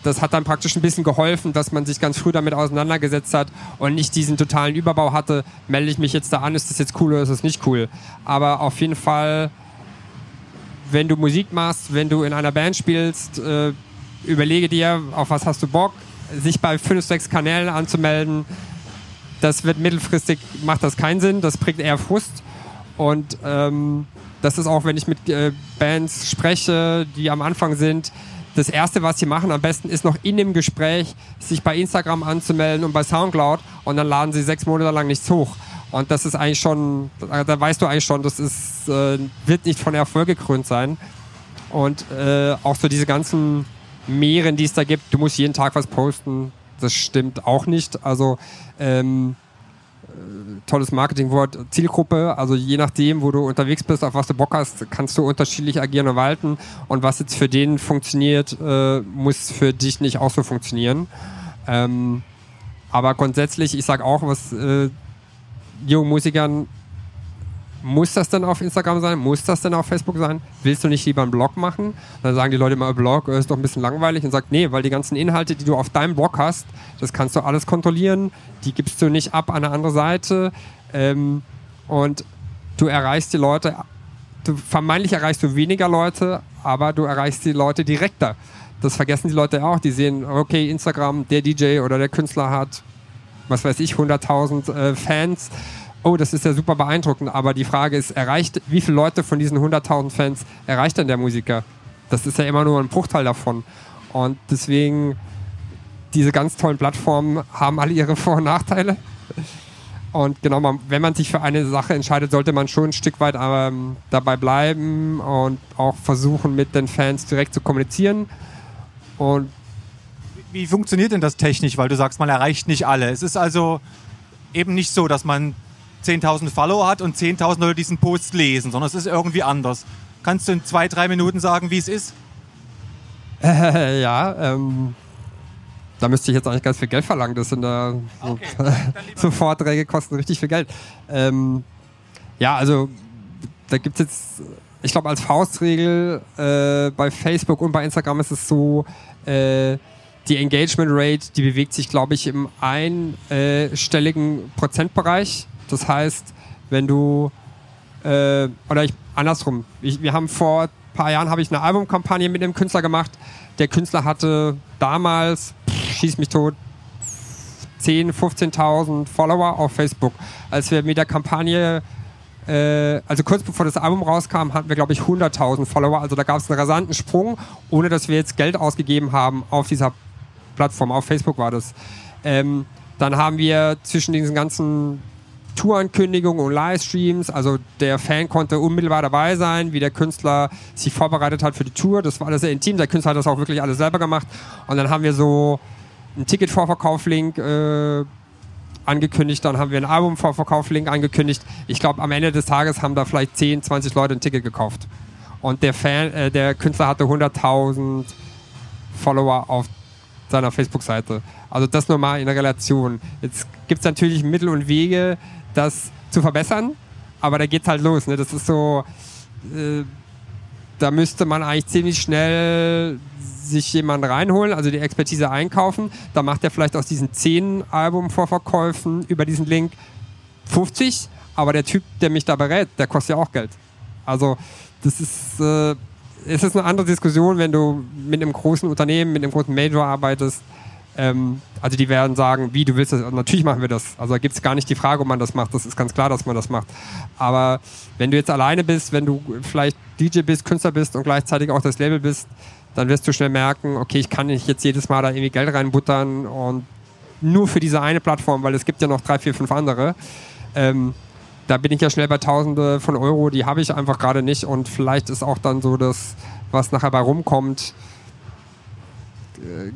das hat dann praktisch ein bisschen geholfen, dass man sich ganz früh damit auseinandergesetzt hat und nicht diesen totalen Überbau hatte, melde ich mich jetzt da an, ist das jetzt cool oder ist das nicht cool. Aber auf jeden Fall, wenn du Musik machst, wenn du in einer Band spielst, äh, überlege dir, auf was hast du Bock, sich bei fünf, sechs Kanälen anzumelden, das wird mittelfristig, macht das keinen Sinn, das bringt eher Frust. Und ähm, das ist auch, wenn ich mit äh, Bands spreche, die am Anfang sind, das Erste, was sie machen, am besten ist noch in dem Gespräch, sich bei Instagram anzumelden und bei Soundcloud und dann laden sie sechs Monate lang nichts hoch. Und das ist eigentlich schon, da weißt du eigentlich schon, das ist, äh, wird nicht von Erfolg gekrönt sein. Und äh, auch so diese ganzen Meeren, die es da gibt, du musst jeden Tag was posten, das stimmt auch nicht. Also ähm, äh, tolles Marketingwort, Zielgruppe. Also je nachdem, wo du unterwegs bist, auf was du Bock hast, kannst du unterschiedlich agieren und walten. Und was jetzt für den funktioniert, äh, muss für dich nicht auch so funktionieren. Ähm, Aber grundsätzlich, ich sage auch, was äh, jungen Musikern muss das denn auf Instagram sein? Muss das denn auf Facebook sein? Willst du nicht lieber einen Blog machen? Dann sagen die Leute immer, Blog ist doch ein bisschen langweilig und sagt, nee, weil die ganzen Inhalte, die du auf deinem Blog hast, das kannst du alles kontrollieren. Die gibst du nicht ab an eine andere Seite. Ähm, und du erreichst die Leute, du, vermeintlich erreichst du weniger Leute, aber du erreichst die Leute direkter. Das vergessen die Leute auch. Die sehen, okay, Instagram, der DJ oder der Künstler hat, was weiß ich, 100.000 äh, Fans oh, das ist ja super beeindruckend, aber die Frage ist, erreicht, wie viele Leute von diesen 100.000 Fans erreicht denn der Musiker? Das ist ja immer nur ein Bruchteil davon. Und deswegen, diese ganz tollen Plattformen haben alle ihre Vor- und Nachteile. Und genau, man, wenn man sich für eine Sache entscheidet, sollte man schon ein Stück weit ähm, dabei bleiben und auch versuchen, mit den Fans direkt zu kommunizieren. Und
wie funktioniert denn das technisch? Weil du sagst, man erreicht nicht alle. Es ist also eben nicht so, dass man 10.000 Follower hat und 10.000 Leute diesen Post lesen, sondern es ist irgendwie anders. Kannst du in zwei, drei Minuten sagen, wie es ist?
Äh, ja, ähm, da müsste ich jetzt eigentlich ganz viel Geld verlangen. Das sind da okay, [LAUGHS] so, Vorträge kosten richtig viel Geld. Ähm, ja, also da gibt es jetzt, ich glaube, als Faustregel äh, bei Facebook und bei Instagram ist es so, äh, die Engagement Rate, die bewegt sich, glaube ich, im einstelligen Prozentbereich. Das heißt, wenn du äh, oder ich andersrum, ich, wir haben vor ein paar Jahren habe ich eine Albumkampagne mit dem Künstler gemacht. Der Künstler hatte damals, pff, schieß mich tot, 10.000, 15.000 Follower auf Facebook. Als wir mit der Kampagne, äh, also kurz bevor das Album rauskam, hatten wir, glaube ich, 100.000 Follower. Also da gab es einen rasanten Sprung, ohne dass wir jetzt Geld ausgegeben haben auf dieser Plattform. Auf Facebook war das. Ähm, dann haben wir zwischen diesen ganzen Tourankündigungen und Livestreams. Also der Fan konnte unmittelbar dabei sein, wie der Künstler sich vorbereitet hat für die Tour. Das war alles sehr intim. Der Künstler hat das auch wirklich alles selber gemacht. Und dann haben wir so einen Ticket-Vorverkauf-Link äh, angekündigt. Dann haben wir einen Album-Vorverkauf-Link angekündigt. Ich glaube, am Ende des Tages haben da vielleicht 10, 20 Leute ein Ticket gekauft. Und der, Fan, äh, der Künstler hatte 100.000 Follower auf seiner Facebook-Seite. Also das nur mal in der Relation. Jetzt gibt es natürlich Mittel und Wege, das zu verbessern. Aber da geht's halt los. Ne? Das ist so, äh, da müsste man eigentlich ziemlich schnell sich jemanden reinholen, also die Expertise einkaufen. Da macht er vielleicht aus diesen 10 Albumvorverkäufen über diesen Link 50. Aber der Typ, der mich da berät, der kostet ja auch Geld. Also das ist, äh, es ist eine andere Diskussion, wenn du mit einem großen Unternehmen, mit einem großen Major arbeitest ähm, also die werden sagen, wie du willst das. natürlich machen wir das. Also da gibt es gar nicht die Frage, ob man das macht. Das ist ganz klar, dass man das macht. Aber wenn du jetzt alleine bist, wenn du vielleicht DJ bist, Künstler bist und gleichzeitig auch das Label bist, dann wirst du schnell merken, okay, ich kann nicht jetzt jedes Mal da irgendwie Geld reinbuttern und nur für diese eine Plattform, weil es gibt ja noch drei, vier, fünf andere. Ähm, da bin ich ja schnell bei Tausende von Euro, die habe ich einfach gerade nicht und vielleicht ist auch dann so das, was nachher bei rumkommt,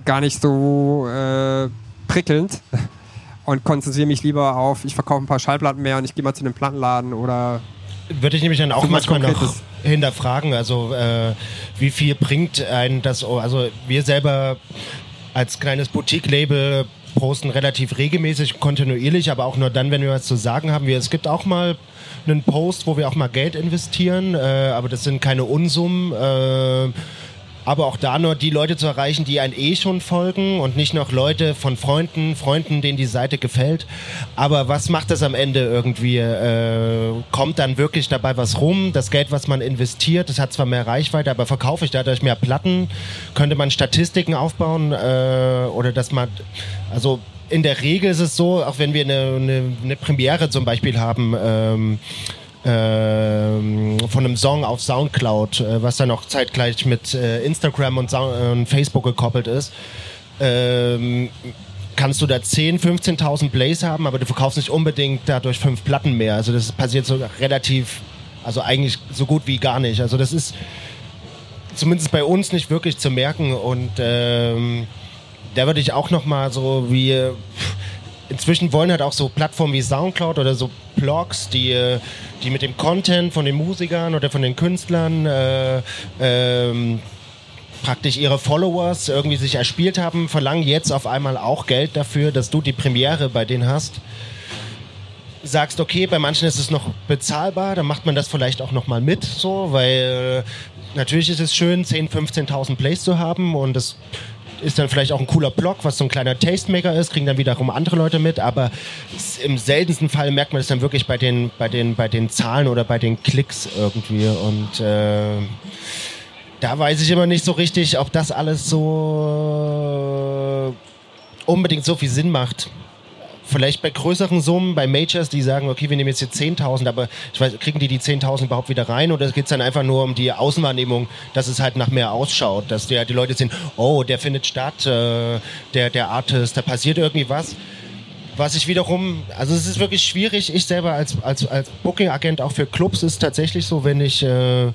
gar nicht so äh, prickelnd [LAUGHS] und konzentriere mich lieber auf, ich verkaufe ein paar Schallplatten mehr und ich gehe mal zu einem Plattenladen oder.
Würde ich nämlich dann auch manchmal noch hinterfragen, also äh, wie viel bringt ein das, also wir selber als kleines Boutique-Label posten relativ regelmäßig, kontinuierlich, aber auch nur dann, wenn wir was zu sagen haben. Wir, es gibt auch mal einen Post, wo wir auch mal Geld investieren, äh, aber das sind keine Unsummen. Äh, aber auch da nur die Leute zu erreichen, die ein eh schon folgen und nicht noch Leute von Freunden, Freunden, denen die Seite gefällt. Aber was macht das am Ende irgendwie? Äh, kommt dann wirklich dabei was rum? Das Geld, was man investiert, das hat zwar mehr Reichweite, aber verkaufe ich dadurch mehr Platten? Könnte man Statistiken aufbauen äh, oder dass man, also in der Regel ist es so, auch wenn wir eine, eine, eine Premiere zum Beispiel haben, ähm, ähm, von einem Song auf Soundcloud, äh, was dann auch zeitgleich mit äh, Instagram und, und, Facebook gekoppelt ist. Ähm, kannst du da 10, 15.000 Plays haben, aber du verkaufst nicht unbedingt dadurch fünf Platten mehr. Also das passiert so relativ, also eigentlich so gut wie gar nicht. Also das ist zumindest bei uns nicht wirklich zu merken und ähm, da würde ich auch noch mal so wie pff, inzwischen wollen halt auch so Plattformen wie Soundcloud oder so Blogs, die, äh, die mit dem Content von den Musikern oder von den Künstlern äh, ähm, praktisch ihre Followers irgendwie sich erspielt haben, verlangen jetzt auf einmal auch Geld dafür, dass du die Premiere bei denen hast. Sagst, okay, bei manchen ist es noch bezahlbar, dann macht man das vielleicht auch nochmal mit, so, weil äh, natürlich ist es schön, 10.000, 15.000 Plays zu haben und das ist dann vielleicht auch ein cooler Blog, was so ein kleiner Tastemaker ist, kriegen dann wiederum andere Leute mit, aber im seltensten Fall merkt man es dann wirklich bei den, bei, den, bei den Zahlen oder bei den Klicks irgendwie und äh, da weiß ich immer nicht so richtig, ob das alles so unbedingt so viel Sinn macht. Vielleicht bei größeren Summen, bei Majors, die sagen, okay, wir nehmen jetzt hier 10.000, aber ich weiß, kriegen die die 10.000 überhaupt wieder rein oder geht es dann einfach nur um die Außenwahrnehmung, dass es halt nach mehr ausschaut, dass die, die Leute sehen, oh, der findet statt, äh, der, der Artist, da passiert irgendwie was. Was ich wiederum, also es ist wirklich schwierig, ich selber als, als, als Booking-Agent auch für Clubs ist tatsächlich so, wenn ich... Äh,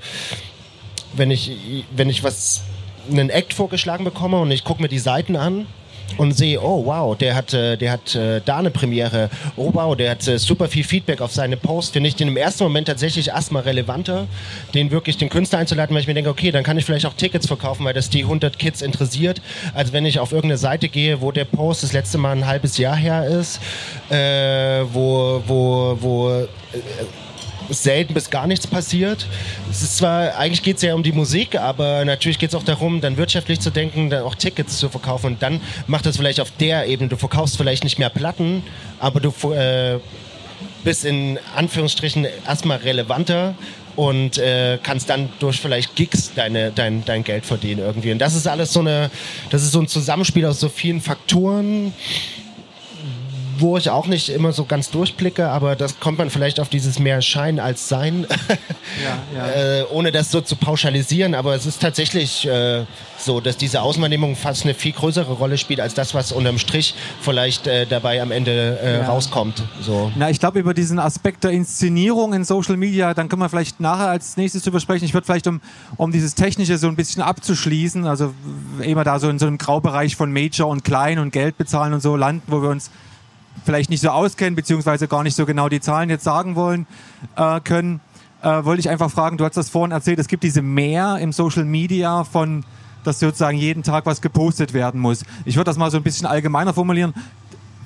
wenn ich, wenn ich was, einen Act vorgeschlagen bekomme und ich gucke mir die Seiten an und sehe, oh wow, der hat, äh, der hat äh, da eine Premiere, oh wow, der hat äh, super viel Feedback auf seine Post, finde ich den im ersten Moment tatsächlich erstmal relevanter, den wirklich den Künstler einzuladen, weil ich mir denke, okay, dann kann ich vielleicht auch Tickets verkaufen, weil das die 100 Kids interessiert, als wenn ich auf irgendeine Seite gehe, wo der Post das letzte Mal ein halbes Jahr her ist, äh, wo, wo, wo äh, selten bis gar nichts passiert. Es ist zwar, eigentlich geht es ja um die Musik, aber natürlich geht es auch darum, dann wirtschaftlich zu denken, dann auch Tickets zu verkaufen und dann macht das vielleicht auf der Ebene. Du verkaufst vielleicht nicht mehr Platten, aber du äh, bist in Anführungsstrichen erstmal relevanter und äh, kannst dann durch vielleicht Gigs deine, dein, dein Geld verdienen irgendwie. Und das ist alles so eine, das ist so ein Zusammenspiel aus so vielen Faktoren wo ich auch nicht immer so ganz durchblicke, aber das kommt man vielleicht auf dieses mehr Schein als Sein, [LAUGHS] ja, ja. äh, ohne das so zu pauschalisieren. Aber es ist tatsächlich äh, so, dass diese Auswahrnehmung fast eine viel größere Rolle spielt als das, was unterm Strich vielleicht äh, dabei am Ende äh, ja. rauskommt. So.
Na, ich glaube, über diesen Aspekt der Inszenierung in Social Media, dann können wir vielleicht nachher als nächstes drüber sprechen. Ich würde vielleicht, um, um dieses Technische so ein bisschen abzuschließen, also immer da so in so einem Graubereich von Major und Klein und Geld bezahlen und so landen, wo wir uns vielleicht nicht so auskennen, beziehungsweise gar nicht so genau die Zahlen jetzt sagen wollen äh, können, äh, wollte ich einfach fragen, du hast das vorhin erzählt, es gibt diese Mehr im Social Media von, dass sozusagen jeden Tag was gepostet werden muss. Ich würde das mal so ein bisschen allgemeiner formulieren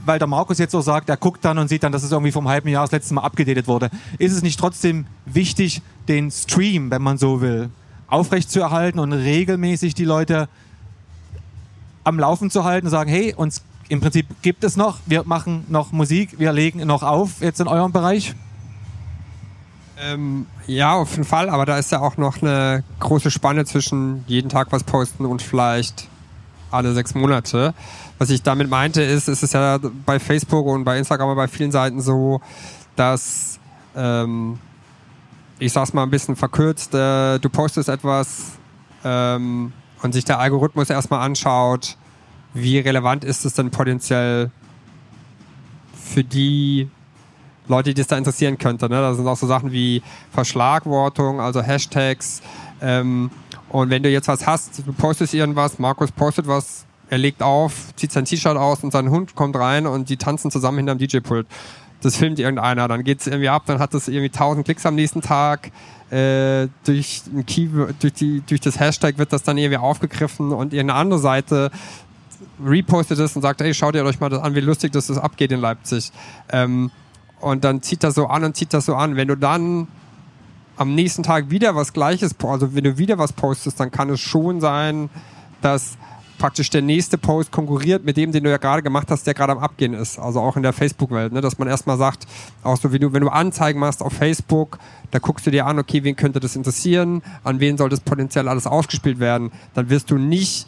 weil der Markus jetzt so sagt, er guckt dann und sieht dann, dass es irgendwie vom halben Jahr das letzte Mal abgedatet wurde. Ist es nicht trotzdem wichtig, den Stream, wenn man so will, aufrechtzuerhalten und regelmäßig die Leute am Laufen zu halten und sagen, hey, uns im Prinzip gibt es noch, wir machen noch Musik, wir legen noch auf jetzt in eurem Bereich?
Ähm, ja, auf jeden Fall, aber da ist ja auch noch eine große Spanne zwischen jeden Tag was posten und vielleicht alle sechs Monate. Was ich damit meinte, ist, es ist ja bei Facebook und bei Instagram und bei vielen Seiten so, dass, ähm, ich sag's mal ein bisschen verkürzt, äh, du postest etwas ähm, und sich der Algorithmus erstmal anschaut, wie relevant ist es denn potenziell für die Leute, die es da interessieren könnte. Ne? Da sind auch so Sachen wie Verschlagwortung, also Hashtags. Ähm, und wenn du jetzt was hast, du postest irgendwas, Markus postet was, er legt auf, zieht sein T-Shirt aus und sein Hund kommt rein und die tanzen zusammen hinterm DJ-Pult. Das filmt irgendeiner, dann geht es irgendwie ab, dann hat das irgendwie 1000 Klicks am nächsten Tag. Äh, durch, ein Keyword, durch, die, durch das Hashtag wird das dann irgendwie aufgegriffen und irgendeine andere Seite repostet es und sagt, hey, schaut ihr euch mal das an, wie lustig das abgeht in Leipzig. Ähm, und dann zieht das so an und zieht das so an. Wenn du dann am nächsten Tag wieder was Gleiches, also wenn du wieder was postest, dann kann es schon sein, dass praktisch der nächste Post konkurriert mit dem, den du ja gerade gemacht hast, der gerade am Abgehen ist. Also auch in der Facebook-Welt, ne? dass man erstmal sagt, auch so wie du, wenn du Anzeigen machst auf Facebook, da guckst du dir an, okay, wen könnte das interessieren, an wen soll das potenziell alles ausgespielt werden, dann wirst du nicht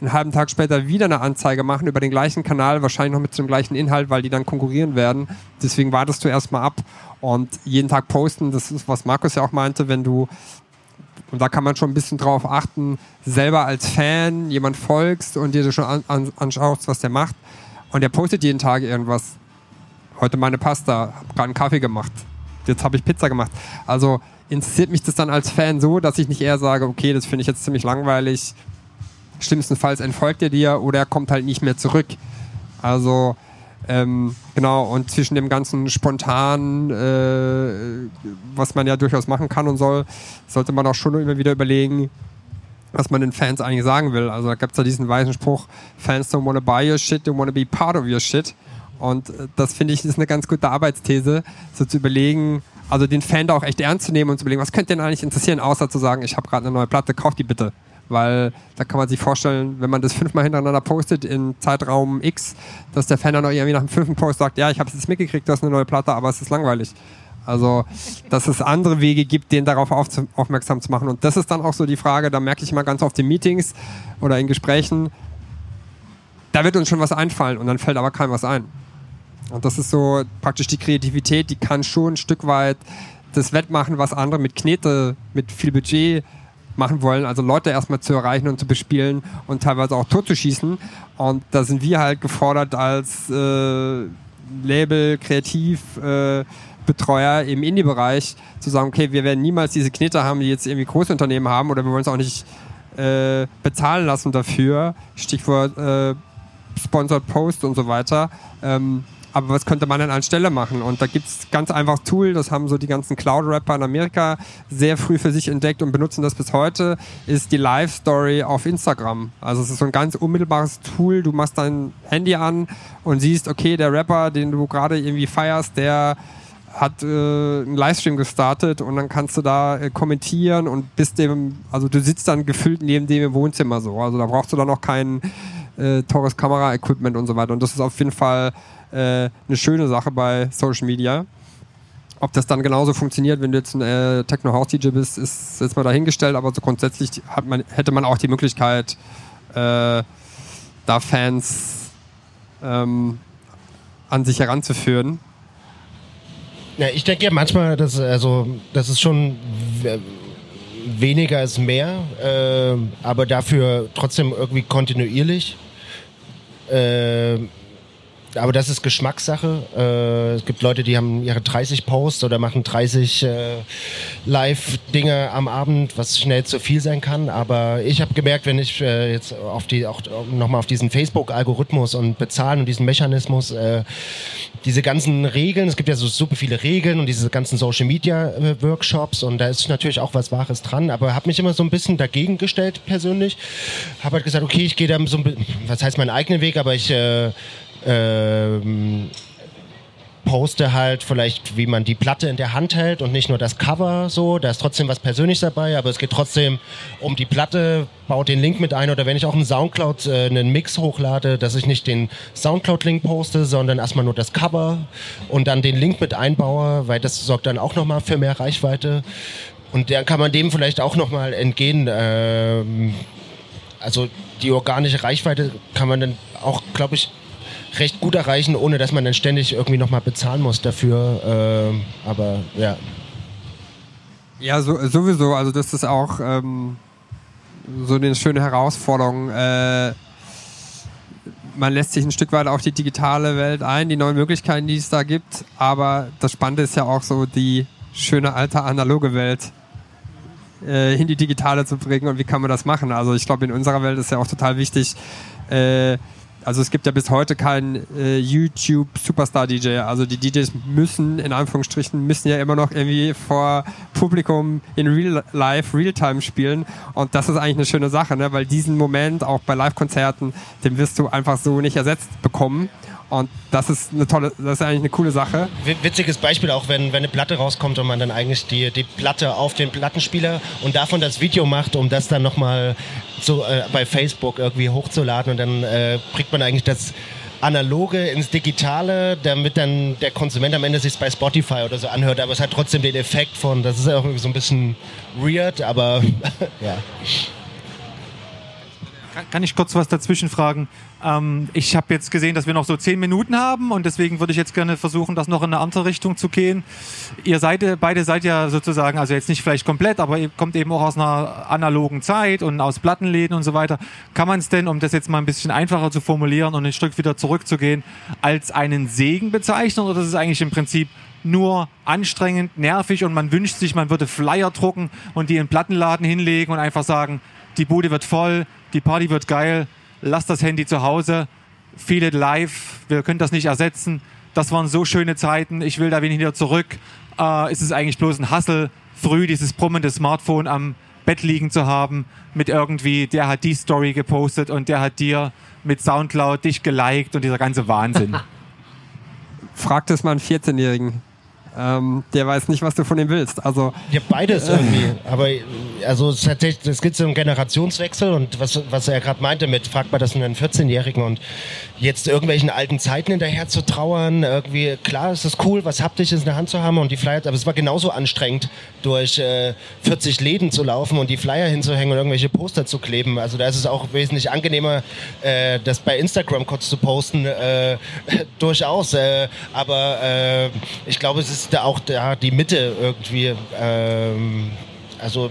einen halben Tag später wieder eine Anzeige machen über den gleichen Kanal, wahrscheinlich noch mit dem gleichen Inhalt, weil die dann konkurrieren werden. Deswegen wartest du erstmal ab und jeden Tag posten. Das ist, was Markus ja auch meinte, wenn du, und da kann man schon ein bisschen drauf achten, selber als Fan jemand folgst und dir schon an, an, anschaust, was der macht. Und der postet jeden Tag irgendwas. Heute meine Pasta, hab gerade einen Kaffee gemacht. Jetzt habe ich Pizza gemacht. Also interessiert mich das dann als Fan so, dass ich nicht eher sage, okay, das finde ich jetzt ziemlich langweilig, Schlimmstenfalls entfolgt er dir oder er kommt halt nicht mehr zurück. Also, ähm, genau, und zwischen dem ganzen spontan, äh, was man ja durchaus machen kann und soll, sollte man auch schon immer wieder überlegen, was man den Fans eigentlich sagen will. Also da gibt es ja diesen weisen Spruch, Fans don't wanna buy your shit, they wanna be part of your shit. Und äh, das finde ich ist eine ganz gute Arbeitsthese, so zu überlegen, also den Fan da auch echt ernst zu nehmen und zu überlegen, was könnte denn eigentlich interessieren, außer zu sagen, ich habe gerade eine neue Platte, kauf die bitte. Weil da kann man sich vorstellen, wenn man das [LAUGHS] fünfmal hintereinander postet in Zeitraum X, dass der Fan dann auch irgendwie nach dem fünften Post sagt, ja, ich habe es jetzt mitgekriegt, du hast eine neue Platte, aber es ist langweilig. Also, dass es andere Wege gibt, den darauf aufmerksam zu machen. Und das ist dann auch so die Frage, da merke ich mal ganz oft in Meetings oder in Gesprächen, da wird uns schon was einfallen und dann fällt aber keinem was ein. Und das ist so praktisch die Kreativität, die kann schon ein Stück weit das wettmachen, was andere mit Knete, mit viel Budget machen wollen, also Leute erstmal zu erreichen und zu bespielen und teilweise auch totzuschießen. Und da sind wir halt gefordert als äh, Label, Kreativ, äh, Betreuer im Indie-Bereich zu sagen, okay, wir werden niemals diese Knete haben, die jetzt irgendwie große Unternehmen haben oder wir wollen es auch nicht äh, bezahlen lassen dafür. Stichwort äh, Sponsored Post und so weiter. Ähm, aber was könnte man denn anstelle machen? Und da gibt es ganz einfach Tool, das haben so die ganzen Cloud-Rapper in Amerika sehr früh für sich entdeckt und benutzen das bis heute, ist die Live-Story auf Instagram. Also es ist so ein ganz unmittelbares Tool, du machst dein Handy an und siehst, okay, der Rapper, den du gerade irgendwie feierst, der hat äh, einen Livestream gestartet und dann kannst du da äh, kommentieren und bist dem, also du sitzt dann gefüllt neben dem im Wohnzimmer so. Also da brauchst du dann noch kein äh, teures Kamera-Equipment und so weiter. Und das ist auf jeden Fall eine schöne Sache bei Social Media. Ob das dann genauso funktioniert, wenn du jetzt ein äh, Techno House DJ bist, ist jetzt mal dahingestellt, aber so grundsätzlich man, hätte man auch die Möglichkeit, äh, da Fans ähm, an sich heranzuführen
ja, ich denke ja manchmal, dass also das ist schon weniger ist mehr, äh, aber dafür trotzdem irgendwie kontinuierlich. Äh, aber das ist Geschmackssache. Äh, es gibt Leute, die haben ihre 30 Posts oder machen 30 äh, Live-Dinge am Abend, was schnell zu viel sein kann. Aber ich habe gemerkt, wenn ich äh, jetzt auf die, auch nochmal auf diesen Facebook-Algorithmus und Bezahlen und diesen Mechanismus, äh, diese ganzen Regeln, es gibt ja so super viele Regeln und diese ganzen Social-Media-Workshops und da ist natürlich auch was Wahres dran, aber habe mich immer so ein bisschen dagegen gestellt persönlich. Habe halt gesagt, okay, ich gehe da so ein bisschen, was heißt meinen eigenen Weg, aber ich äh, ähm, poste halt vielleicht, wie man die Platte in der Hand hält und nicht nur das Cover so. Da ist trotzdem was Persönliches dabei, aber es geht trotzdem um die Platte. Baut den Link mit ein oder wenn ich auch einen Soundcloud äh, einen Mix hochlade, dass ich nicht den Soundcloud-Link poste, sondern erstmal nur das Cover und dann den Link mit einbaue, weil das sorgt dann auch nochmal für mehr Reichweite. Und dann kann man dem vielleicht auch nochmal entgehen. Ähm, also die organische Reichweite kann man dann auch, glaube ich, recht gut erreichen, ohne dass man dann ständig irgendwie nochmal bezahlen muss dafür. Ähm, aber ja.
Ja, so, sowieso. Also das ist auch ähm, so eine schöne Herausforderung. Äh, man lässt sich ein Stück weit auf die digitale Welt ein, die neuen Möglichkeiten, die es da gibt. Aber das Spannende ist ja auch so die schöne alte analoge Welt äh, in die digitale zu bringen und wie kann man das machen. Also ich glaube, in unserer Welt ist ja auch total wichtig, äh, also es gibt ja bis heute keinen äh, YouTube Superstar DJ. Also die DJs müssen, in Anführungsstrichen, müssen ja immer noch irgendwie vor Publikum in Real Life, Realtime spielen. Und das ist eigentlich eine schöne Sache, ne? weil diesen Moment auch bei Live-Konzerten, den wirst du einfach so nicht ersetzt bekommen. Und das ist eine tolle, das ist eigentlich eine coole Sache.
Witziges Beispiel auch, wenn, wenn eine Platte rauskommt und man dann eigentlich die, die Platte auf den Plattenspieler und davon das Video macht, um das dann nochmal so äh, bei Facebook irgendwie hochzuladen und dann äh, bringt man eigentlich das Analoge ins Digitale, damit dann der Konsument am Ende sich bei Spotify oder so anhört, aber es hat trotzdem den Effekt von, das ist ja auch irgendwie so ein bisschen weird, aber [LAUGHS] ja.
Kann ich kurz was dazwischen fragen? Ähm, ich habe jetzt gesehen, dass wir noch so zehn Minuten haben und deswegen würde ich jetzt gerne versuchen, das noch in eine andere Richtung zu gehen. Ihr seid, beide seid ja sozusagen, also jetzt nicht vielleicht komplett, aber ihr kommt eben auch aus einer analogen Zeit und aus Plattenläden und so weiter. Kann man es denn, um das jetzt mal ein bisschen einfacher zu formulieren und ein Stück wieder zurückzugehen, als einen Segen bezeichnen oder ist es eigentlich im Prinzip nur anstrengend, nervig und man wünscht sich, man würde Flyer drucken und die in den Plattenladen hinlegen und einfach sagen, die Bude wird voll, die Party wird geil, lass das Handy zu Hause, feel it live, wir können das nicht ersetzen. Das waren so schöne Zeiten, ich will da wenig wieder zurück. Äh, ist es eigentlich bloß ein Hassel, früh dieses brummende Smartphone am Bett liegen zu haben mit irgendwie, der hat die Story gepostet und der hat dir mit Soundcloud dich geliked und dieser ganze Wahnsinn. [LAUGHS]
Fragt es mal einen 14-Jährigen. Ähm, der weiß nicht, was du von ihm willst. Also
ja, beides irgendwie. Aber also es, tatsächlich, es gibt so einen Generationswechsel und was, was er gerade meinte mit, fragt man das einen 14-Jährigen und jetzt irgendwelchen alten Zeiten hinterher zu trauern, irgendwie, klar ist es cool, was Haptisches in der Hand zu haben und die Flyer, aber es war genauso anstrengend, durch äh, 40 Läden zu laufen und die Flyer hinzuhängen und irgendwelche Poster zu kleben. Also da ist es auch wesentlich angenehmer, äh, das bei Instagram kurz zu posten, äh, [LAUGHS] durchaus. Äh, aber äh, ich glaube, es ist da auch da die Mitte irgendwie. Ähm, also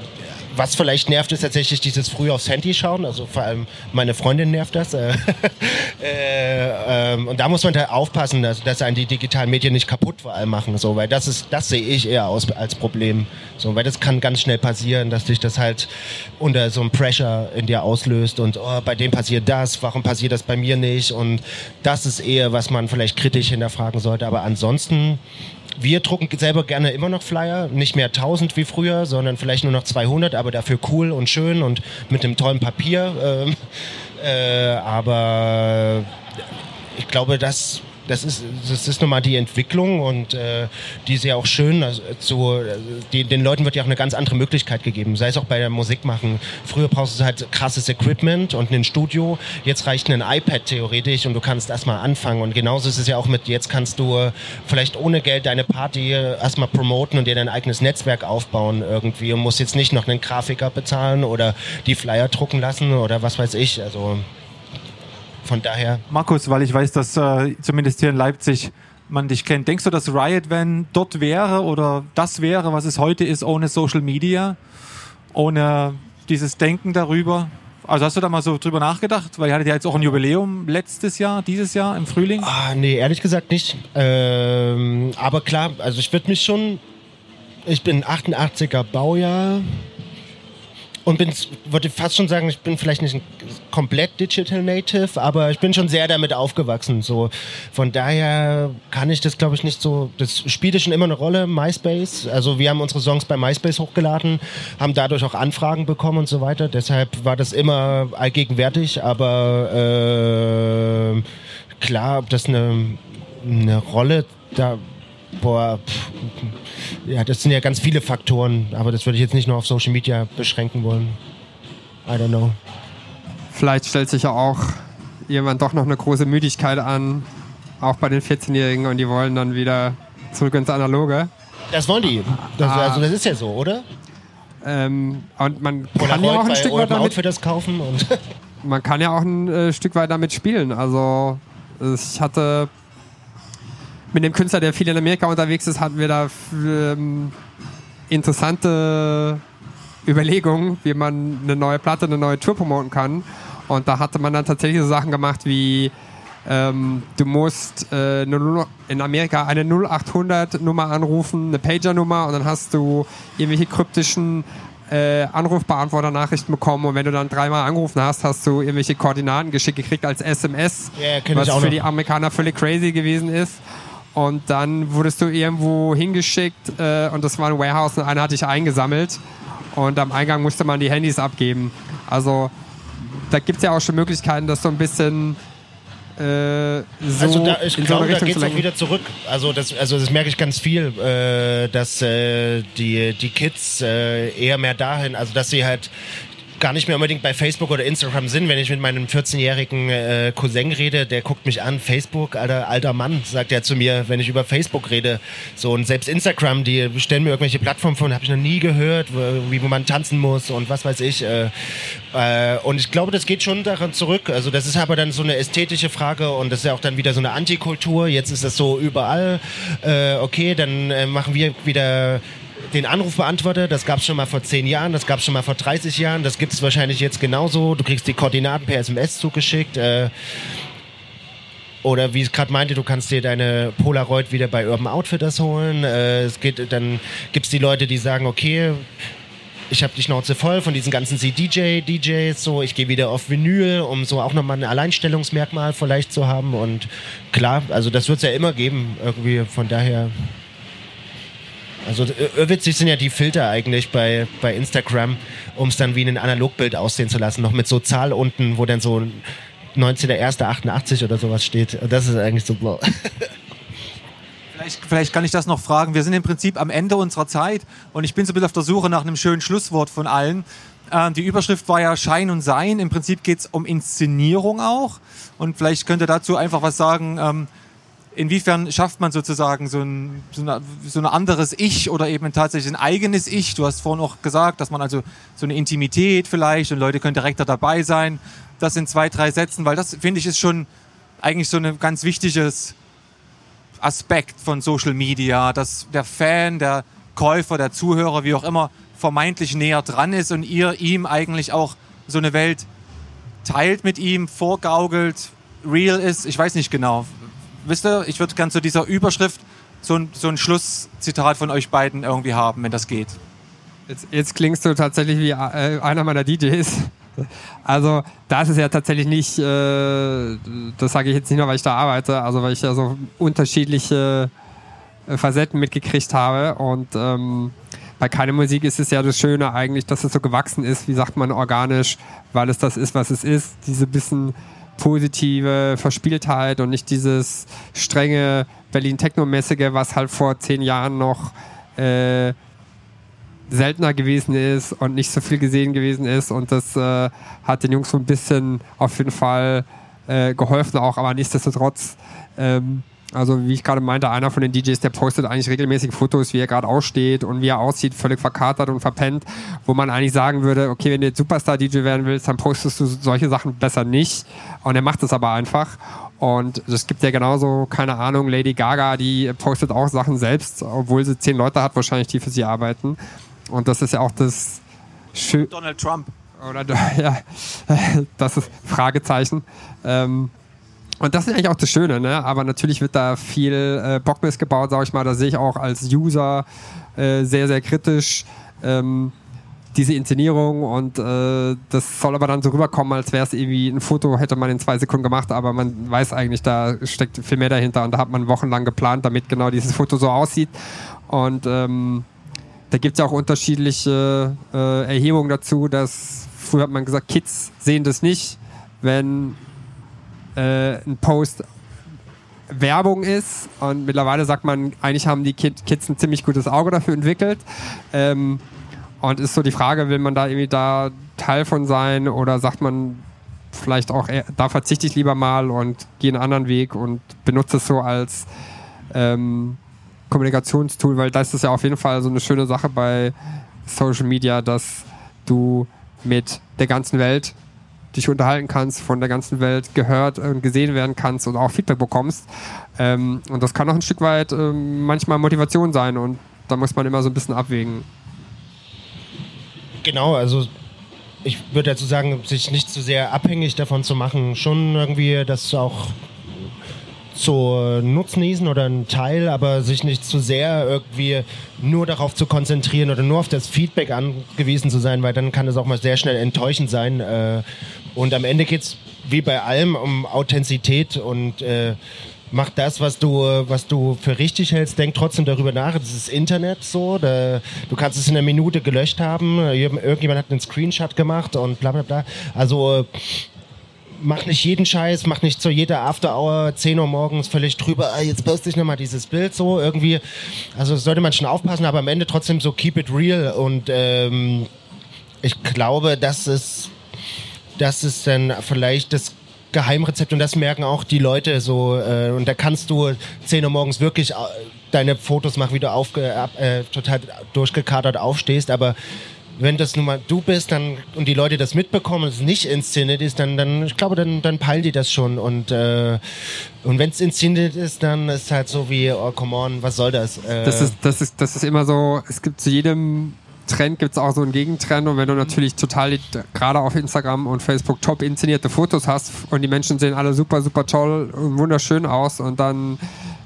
was vielleicht nervt, ist tatsächlich dieses früh aufs Handy schauen. Also vor allem meine Freundin nervt das. [LAUGHS] Äh, äh, äh, und da muss man da aufpassen, dass, dass einen die digitalen Medien nicht kaputt vor allem machen. So, weil das ist, das sehe ich eher aus, als Problem. So, weil das kann ganz schnell passieren, dass dich das halt unter so einem Pressure in dir auslöst und oh, bei dem passiert das, warum passiert das bei mir nicht? Und das ist eher, was man vielleicht kritisch hinterfragen sollte. Aber ansonsten wir drucken selber gerne immer noch Flyer, nicht mehr 1000 wie früher, sondern vielleicht nur noch 200, aber dafür cool und schön und mit einem tollen Papier. Ähm, äh, aber ich glaube, das das ist, das ist nun mal die Entwicklung und äh, die ist ja auch schön. Also, so, die, den Leuten wird ja auch eine ganz andere Möglichkeit gegeben, sei es auch bei der Musik machen. Früher brauchst du halt krasses Equipment und ein Studio. Jetzt reicht ein iPad theoretisch und du kannst erstmal anfangen. Und genauso ist es ja auch mit, jetzt kannst du vielleicht ohne Geld deine Party erstmal promoten und dir dein eigenes Netzwerk aufbauen irgendwie und musst jetzt nicht noch einen Grafiker bezahlen oder die Flyer drucken lassen oder was weiß ich. Also von daher.
Markus, weil ich weiß, dass äh, zumindest hier in Leipzig man dich kennt. Denkst du, dass Riot Van dort wäre oder das wäre, was es heute ist, ohne Social Media, ohne dieses Denken darüber? Also hast du da mal so drüber nachgedacht? Weil ihr hattet ja jetzt auch ein Jubiläum letztes Jahr, dieses Jahr im Frühling.
Ah, nee, ehrlich gesagt nicht. Ähm, aber klar, also ich würde mich schon. Ich bin 88er Baujahr und bin, würde fast schon sagen, ich bin vielleicht nicht ein komplett Digital Native, aber ich bin schon sehr damit aufgewachsen. So von daher kann ich das, glaube ich, nicht so. Das spielte schon immer eine Rolle. MySpace, also wir haben unsere Songs bei MySpace hochgeladen, haben dadurch auch Anfragen bekommen und so weiter. Deshalb war das immer allgegenwärtig, aber äh, klar, ob das eine, eine Rolle da boah, pff, ja, das sind ja ganz viele Faktoren, aber das würde ich jetzt nicht nur auf Social Media beschränken wollen. I don't know.
Vielleicht stellt sich ja auch jemand doch noch eine große Müdigkeit an, auch bei den 14-Jährigen, und die wollen dann wieder zurück ins Analoge.
Das wollen die. Das, ah. Also das ist ja so, oder?
Ähm, und man Polaroid kann ja auch ein Stück weit damit
für das kaufen und
man kann ja auch ein äh, Stück weit damit spielen. Also ich hatte mit dem Künstler, der viel in Amerika unterwegs ist, hatten wir da ähm, interessante Überlegungen, wie man eine neue Platte, eine neue Tour promoten kann. Und da hatte man dann tatsächlich so Sachen gemacht wie ähm, du musst äh, in Amerika eine 0800 Nummer anrufen, eine Pager Nummer und dann hast du irgendwelche kryptischen äh, Anrufbeantworter-Nachrichten bekommen und wenn du dann dreimal angerufen hast, hast du irgendwelche Koordinaten geschickt gekriegt als SMS,
yeah,
was für
noch.
die Amerikaner völlig crazy gewesen ist. Und dann wurdest du irgendwo hingeschickt äh, und das war ein Warehouse und einer hat dich eingesammelt. Und am Eingang musste man die Handys abgeben. Also da gibt es ja auch schon Möglichkeiten, das so ein bisschen äh, so
also da, ich glaube, so da geht es auch wieder zurück. Also das, also das merke ich ganz viel, äh, dass äh, die, die Kids äh, eher mehr dahin, also dass sie halt gar nicht mehr unbedingt bei Facebook oder Instagram sind. Wenn ich mit meinem 14-jährigen äh, Cousin rede, der guckt mich an, Facebook, alter, alter Mann, sagt er zu mir, wenn ich über Facebook rede. So, und selbst Instagram, die stellen mir irgendwelche Plattformen vor, habe ich noch nie gehört, wie man tanzen muss und was weiß ich. Äh, äh, und ich glaube, das geht schon daran zurück. Also das ist aber dann so eine ästhetische Frage und das ist ja auch dann wieder so eine Antikultur. Jetzt ist das so überall. Äh, okay, dann äh, machen wir wieder den Anrufbeantworter, das gab es schon mal vor zehn Jahren, das gab es schon mal vor 30 Jahren, das gibt es wahrscheinlich jetzt genauso. Du kriegst die Koordinaten per SMS zugeschickt. Äh, oder wie ich gerade meinte, du kannst dir deine Polaroid wieder bei Urban Outfitters holen. Äh, es geht, dann gibt es die Leute, die sagen, okay, ich habe die Schnauze voll von diesen ganzen CDJ-DJs, so ich gehe wieder auf Vinyl, um so auch nochmal ein Alleinstellungsmerkmal vielleicht zu haben. Und klar, also das wird es ja immer geben, irgendwie, von daher Also äh, witzig sind ja die Filter eigentlich bei, bei Instagram, um es dann wie ein Analogbild aussehen zu lassen, noch mit so Zahl unten, wo dann so 19.01.88 oder sowas steht. Das ist eigentlich so blau.
Vielleicht, vielleicht, kann ich das noch fragen. Wir sind im Prinzip am Ende unserer Zeit und ich bin so ein bisschen auf der Suche nach einem schönen Schlusswort von allen. Ähm, die Überschrift war ja Schein und Sein. Im Prinzip geht es um Inszenierung auch. Und vielleicht könnt ihr dazu einfach was sagen. Ähm, inwiefern schafft man sozusagen so ein, so, eine, so ein anderes Ich oder eben tatsächlich ein eigenes Ich? Du hast vorhin auch gesagt, dass man also so eine Intimität vielleicht und Leute können direkt da dabei sein. Das in zwei, drei Sätzen, weil das finde ich ist schon eigentlich so ein ganz wichtiges Aspekt von Social Media, dass der Fan, der Käufer, der Zuhörer, wie auch immer, vermeintlich näher dran ist und ihr ihm eigentlich auch so eine Welt teilt mit ihm, vorgaukelt, real ist. Ich weiß nicht genau. Wisst ihr, ich würde gerne zu dieser Überschrift so ein, so ein Schlusszitat von euch beiden irgendwie haben, wenn das geht.
Jetzt, jetzt klingst du tatsächlich wie äh, einer meiner DJs. Also da ist ja tatsächlich nicht, äh, das sage ich jetzt nicht nur, weil ich da arbeite, also weil ich ja so unterschiedliche äh, Facetten mitgekriegt habe und ähm, bei keine Musik ist es ja das Schöne eigentlich, dass es so gewachsen ist, wie sagt man organisch, weil es das ist, was es ist, diese bisschen positive Verspieltheit und nicht dieses strenge Berlin-Techno-mäßige, was halt vor zehn Jahren noch äh, seltener gewesen ist und nicht so viel gesehen gewesen ist. Und das äh, hat den Jungs so ein bisschen auf jeden Fall äh, geholfen, auch, aber nichtsdestotrotz. Ähm, also wie ich gerade meinte, einer von den DJs, der postet eigentlich regelmäßig Fotos, wie er gerade aussteht und wie er aussieht, völlig verkatert und verpennt, wo man eigentlich sagen würde, okay, wenn du jetzt Superstar-DJ werden willst, dann postest du solche Sachen besser nicht. Und er macht es aber einfach. Und es gibt ja genauso, keine Ahnung, Lady Gaga, die postet auch Sachen selbst, obwohl sie zehn Leute hat wahrscheinlich, die für sie arbeiten. Und das ist ja auch das
Schö Donald Trump.
Oder [LAUGHS] ja, das ist Fragezeichen. Ähm, und das ist eigentlich auch das Schöne, ne? Aber natürlich wird da viel äh, Bockmist gebaut, sag ich mal. Da sehe ich auch als User äh, sehr, sehr kritisch ähm, diese Inszenierung und äh, das soll aber dann so rüberkommen, als wäre es irgendwie ein Foto, hätte man in zwei Sekunden gemacht, aber man weiß eigentlich, da steckt viel mehr dahinter und da hat man wochenlang geplant, damit genau dieses Foto so aussieht. Und ähm, da gibt es ja auch unterschiedliche äh, Erhebungen dazu, dass früher hat man gesagt, Kids sehen das nicht, wenn äh, ein Post Werbung ist und mittlerweile sagt man, eigentlich haben die Kids ein ziemlich gutes Auge dafür entwickelt. Ähm, und ist so die Frage, will man da irgendwie da Teil von sein oder sagt man vielleicht auch, da verzichte ich lieber mal und gehe einen anderen Weg und benutze es so als ähm, Kommunikationstool, weil das ist ja auf jeden Fall so eine schöne Sache bei Social Media, dass du mit der ganzen Welt dich unterhalten kannst, von der ganzen Welt gehört und gesehen werden kannst und auch Feedback bekommst. Ähm, und das kann auch ein Stück weit ähm, manchmal Motivation sein und da muss man immer so ein bisschen abwägen.
Genau, also ich würde dazu sagen, sich nicht zu sehr abhängig davon zu machen, schon irgendwie das auch zu nutznießen oder ein Teil, aber sich nicht zu sehr irgendwie nur darauf zu konzentrieren oder nur auf das Feedback angewiesen zu sein, weil dann kann es auch mal sehr schnell enttäuschend sein. Äh, und am Ende geht es wie bei allem um Authentizität und äh, mach das, was du, was du für richtig hältst, denk trotzdem darüber nach. Das ist Internet so. Da, du kannst es in einer Minute gelöscht haben. Irgendjemand hat einen Screenshot gemacht und bla bla bla. Also mach nicht jeden Scheiß, mach nicht zu jeder After Hour 10 Uhr morgens völlig drüber, ah, jetzt poste ich nochmal dieses Bild so irgendwie. Also sollte man schon aufpassen, aber am Ende trotzdem so keep it real und ähm, ich glaube, das ist, das ist dann vielleicht das Geheimrezept und das merken auch die Leute so äh, und da kannst du 10 Uhr morgens wirklich äh, deine Fotos machen, wie du aufge, äh, total durchgekatert aufstehst, aber wenn das nun mal du bist dann und die Leute das mitbekommen, es nicht inszeniert ist, dann, dann ich glaube, dann, dann peilen die das schon. Und, äh, und wenn es inszeniert ist, dann ist es halt so wie, oh come on, was soll das?
Äh das, ist, das, ist, das ist immer so, es gibt zu jedem Trend gibt es auch so einen Gegentrend und wenn du natürlich total gerade auf Instagram und Facebook top inszenierte Fotos hast und die Menschen sehen alle super, super toll und wunderschön aus und dann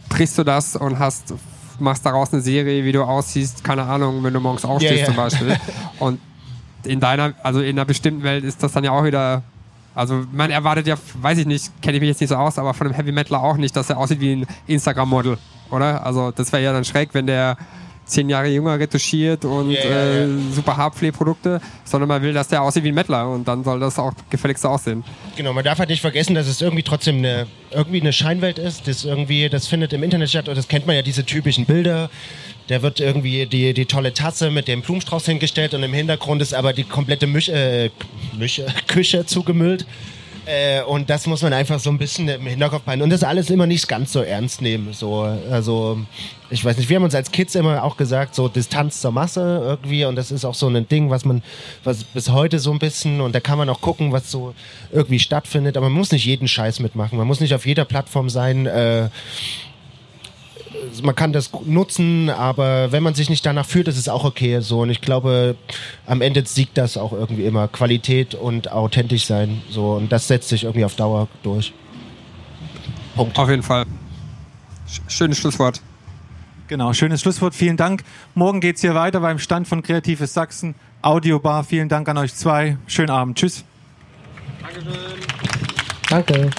brichst du das und hast machst daraus eine Serie, wie du aussiehst, keine Ahnung, wenn du morgens aufstehst yeah, yeah. zum Beispiel. [LAUGHS] Und in deiner, also in einer bestimmten Welt ist das dann ja auch wieder. Also man erwartet ja, weiß ich nicht, kenne ich mich jetzt nicht so aus, aber von einem Heavy Metaler auch nicht, dass er aussieht wie ein Instagram-Model, oder? Also das wäre ja dann schräg, wenn der zehn Jahre jünger retuschiert und
Ja, ja,
äh,
ja.
super Haarpflegeprodukte, sondern man will, dass der aussieht wie ein Mettler und dann soll das auch gefälligst aussehen.
Genau, man darf halt nicht vergessen, dass es irgendwie trotzdem eine, irgendwie eine Scheinwelt ist. Das irgendwie, das findet im Internet statt und das kennt man ja, diese typischen Bilder. Da wird irgendwie die, die tolle Tasse mit dem Blumenstrauß hingestellt und im Hintergrund ist aber die komplette Misch, äh, Misch, [LAUGHS] Küche zugemüllt. Äh, und das muss man einfach so ein bisschen im Hinterkopf behalten. Und das alles immer nicht ganz so ernst nehmen. So, also, ich weiß nicht, wir haben uns als Kids immer auch gesagt, so Distanz zur Masse irgendwie. Und das ist auch so ein Ding, was man, was bis heute so ein bisschen, und da kann man auch gucken, was so irgendwie stattfindet. Aber man muss nicht jeden Scheiß mitmachen. Man muss nicht auf jeder Plattform sein. Äh, man kann das nutzen, aber wenn man sich nicht danach fühlt, ist es auch okay so. Und ich glaube, am Ende siegt das auch irgendwie immer. Qualität und authentisch sein. So. Und das setzt sich irgendwie auf Dauer durch. Punkt.
Auf jeden Fall. Sch- Schönes Schlusswort.
Genau, schönes Schlusswort. Vielen Dank. Morgen geht es hier weiter beim Stand von Kreatives Sachsen. Audiobar. Vielen Dank an euch zwei. Schönen Abend. Tschüss.
Danke.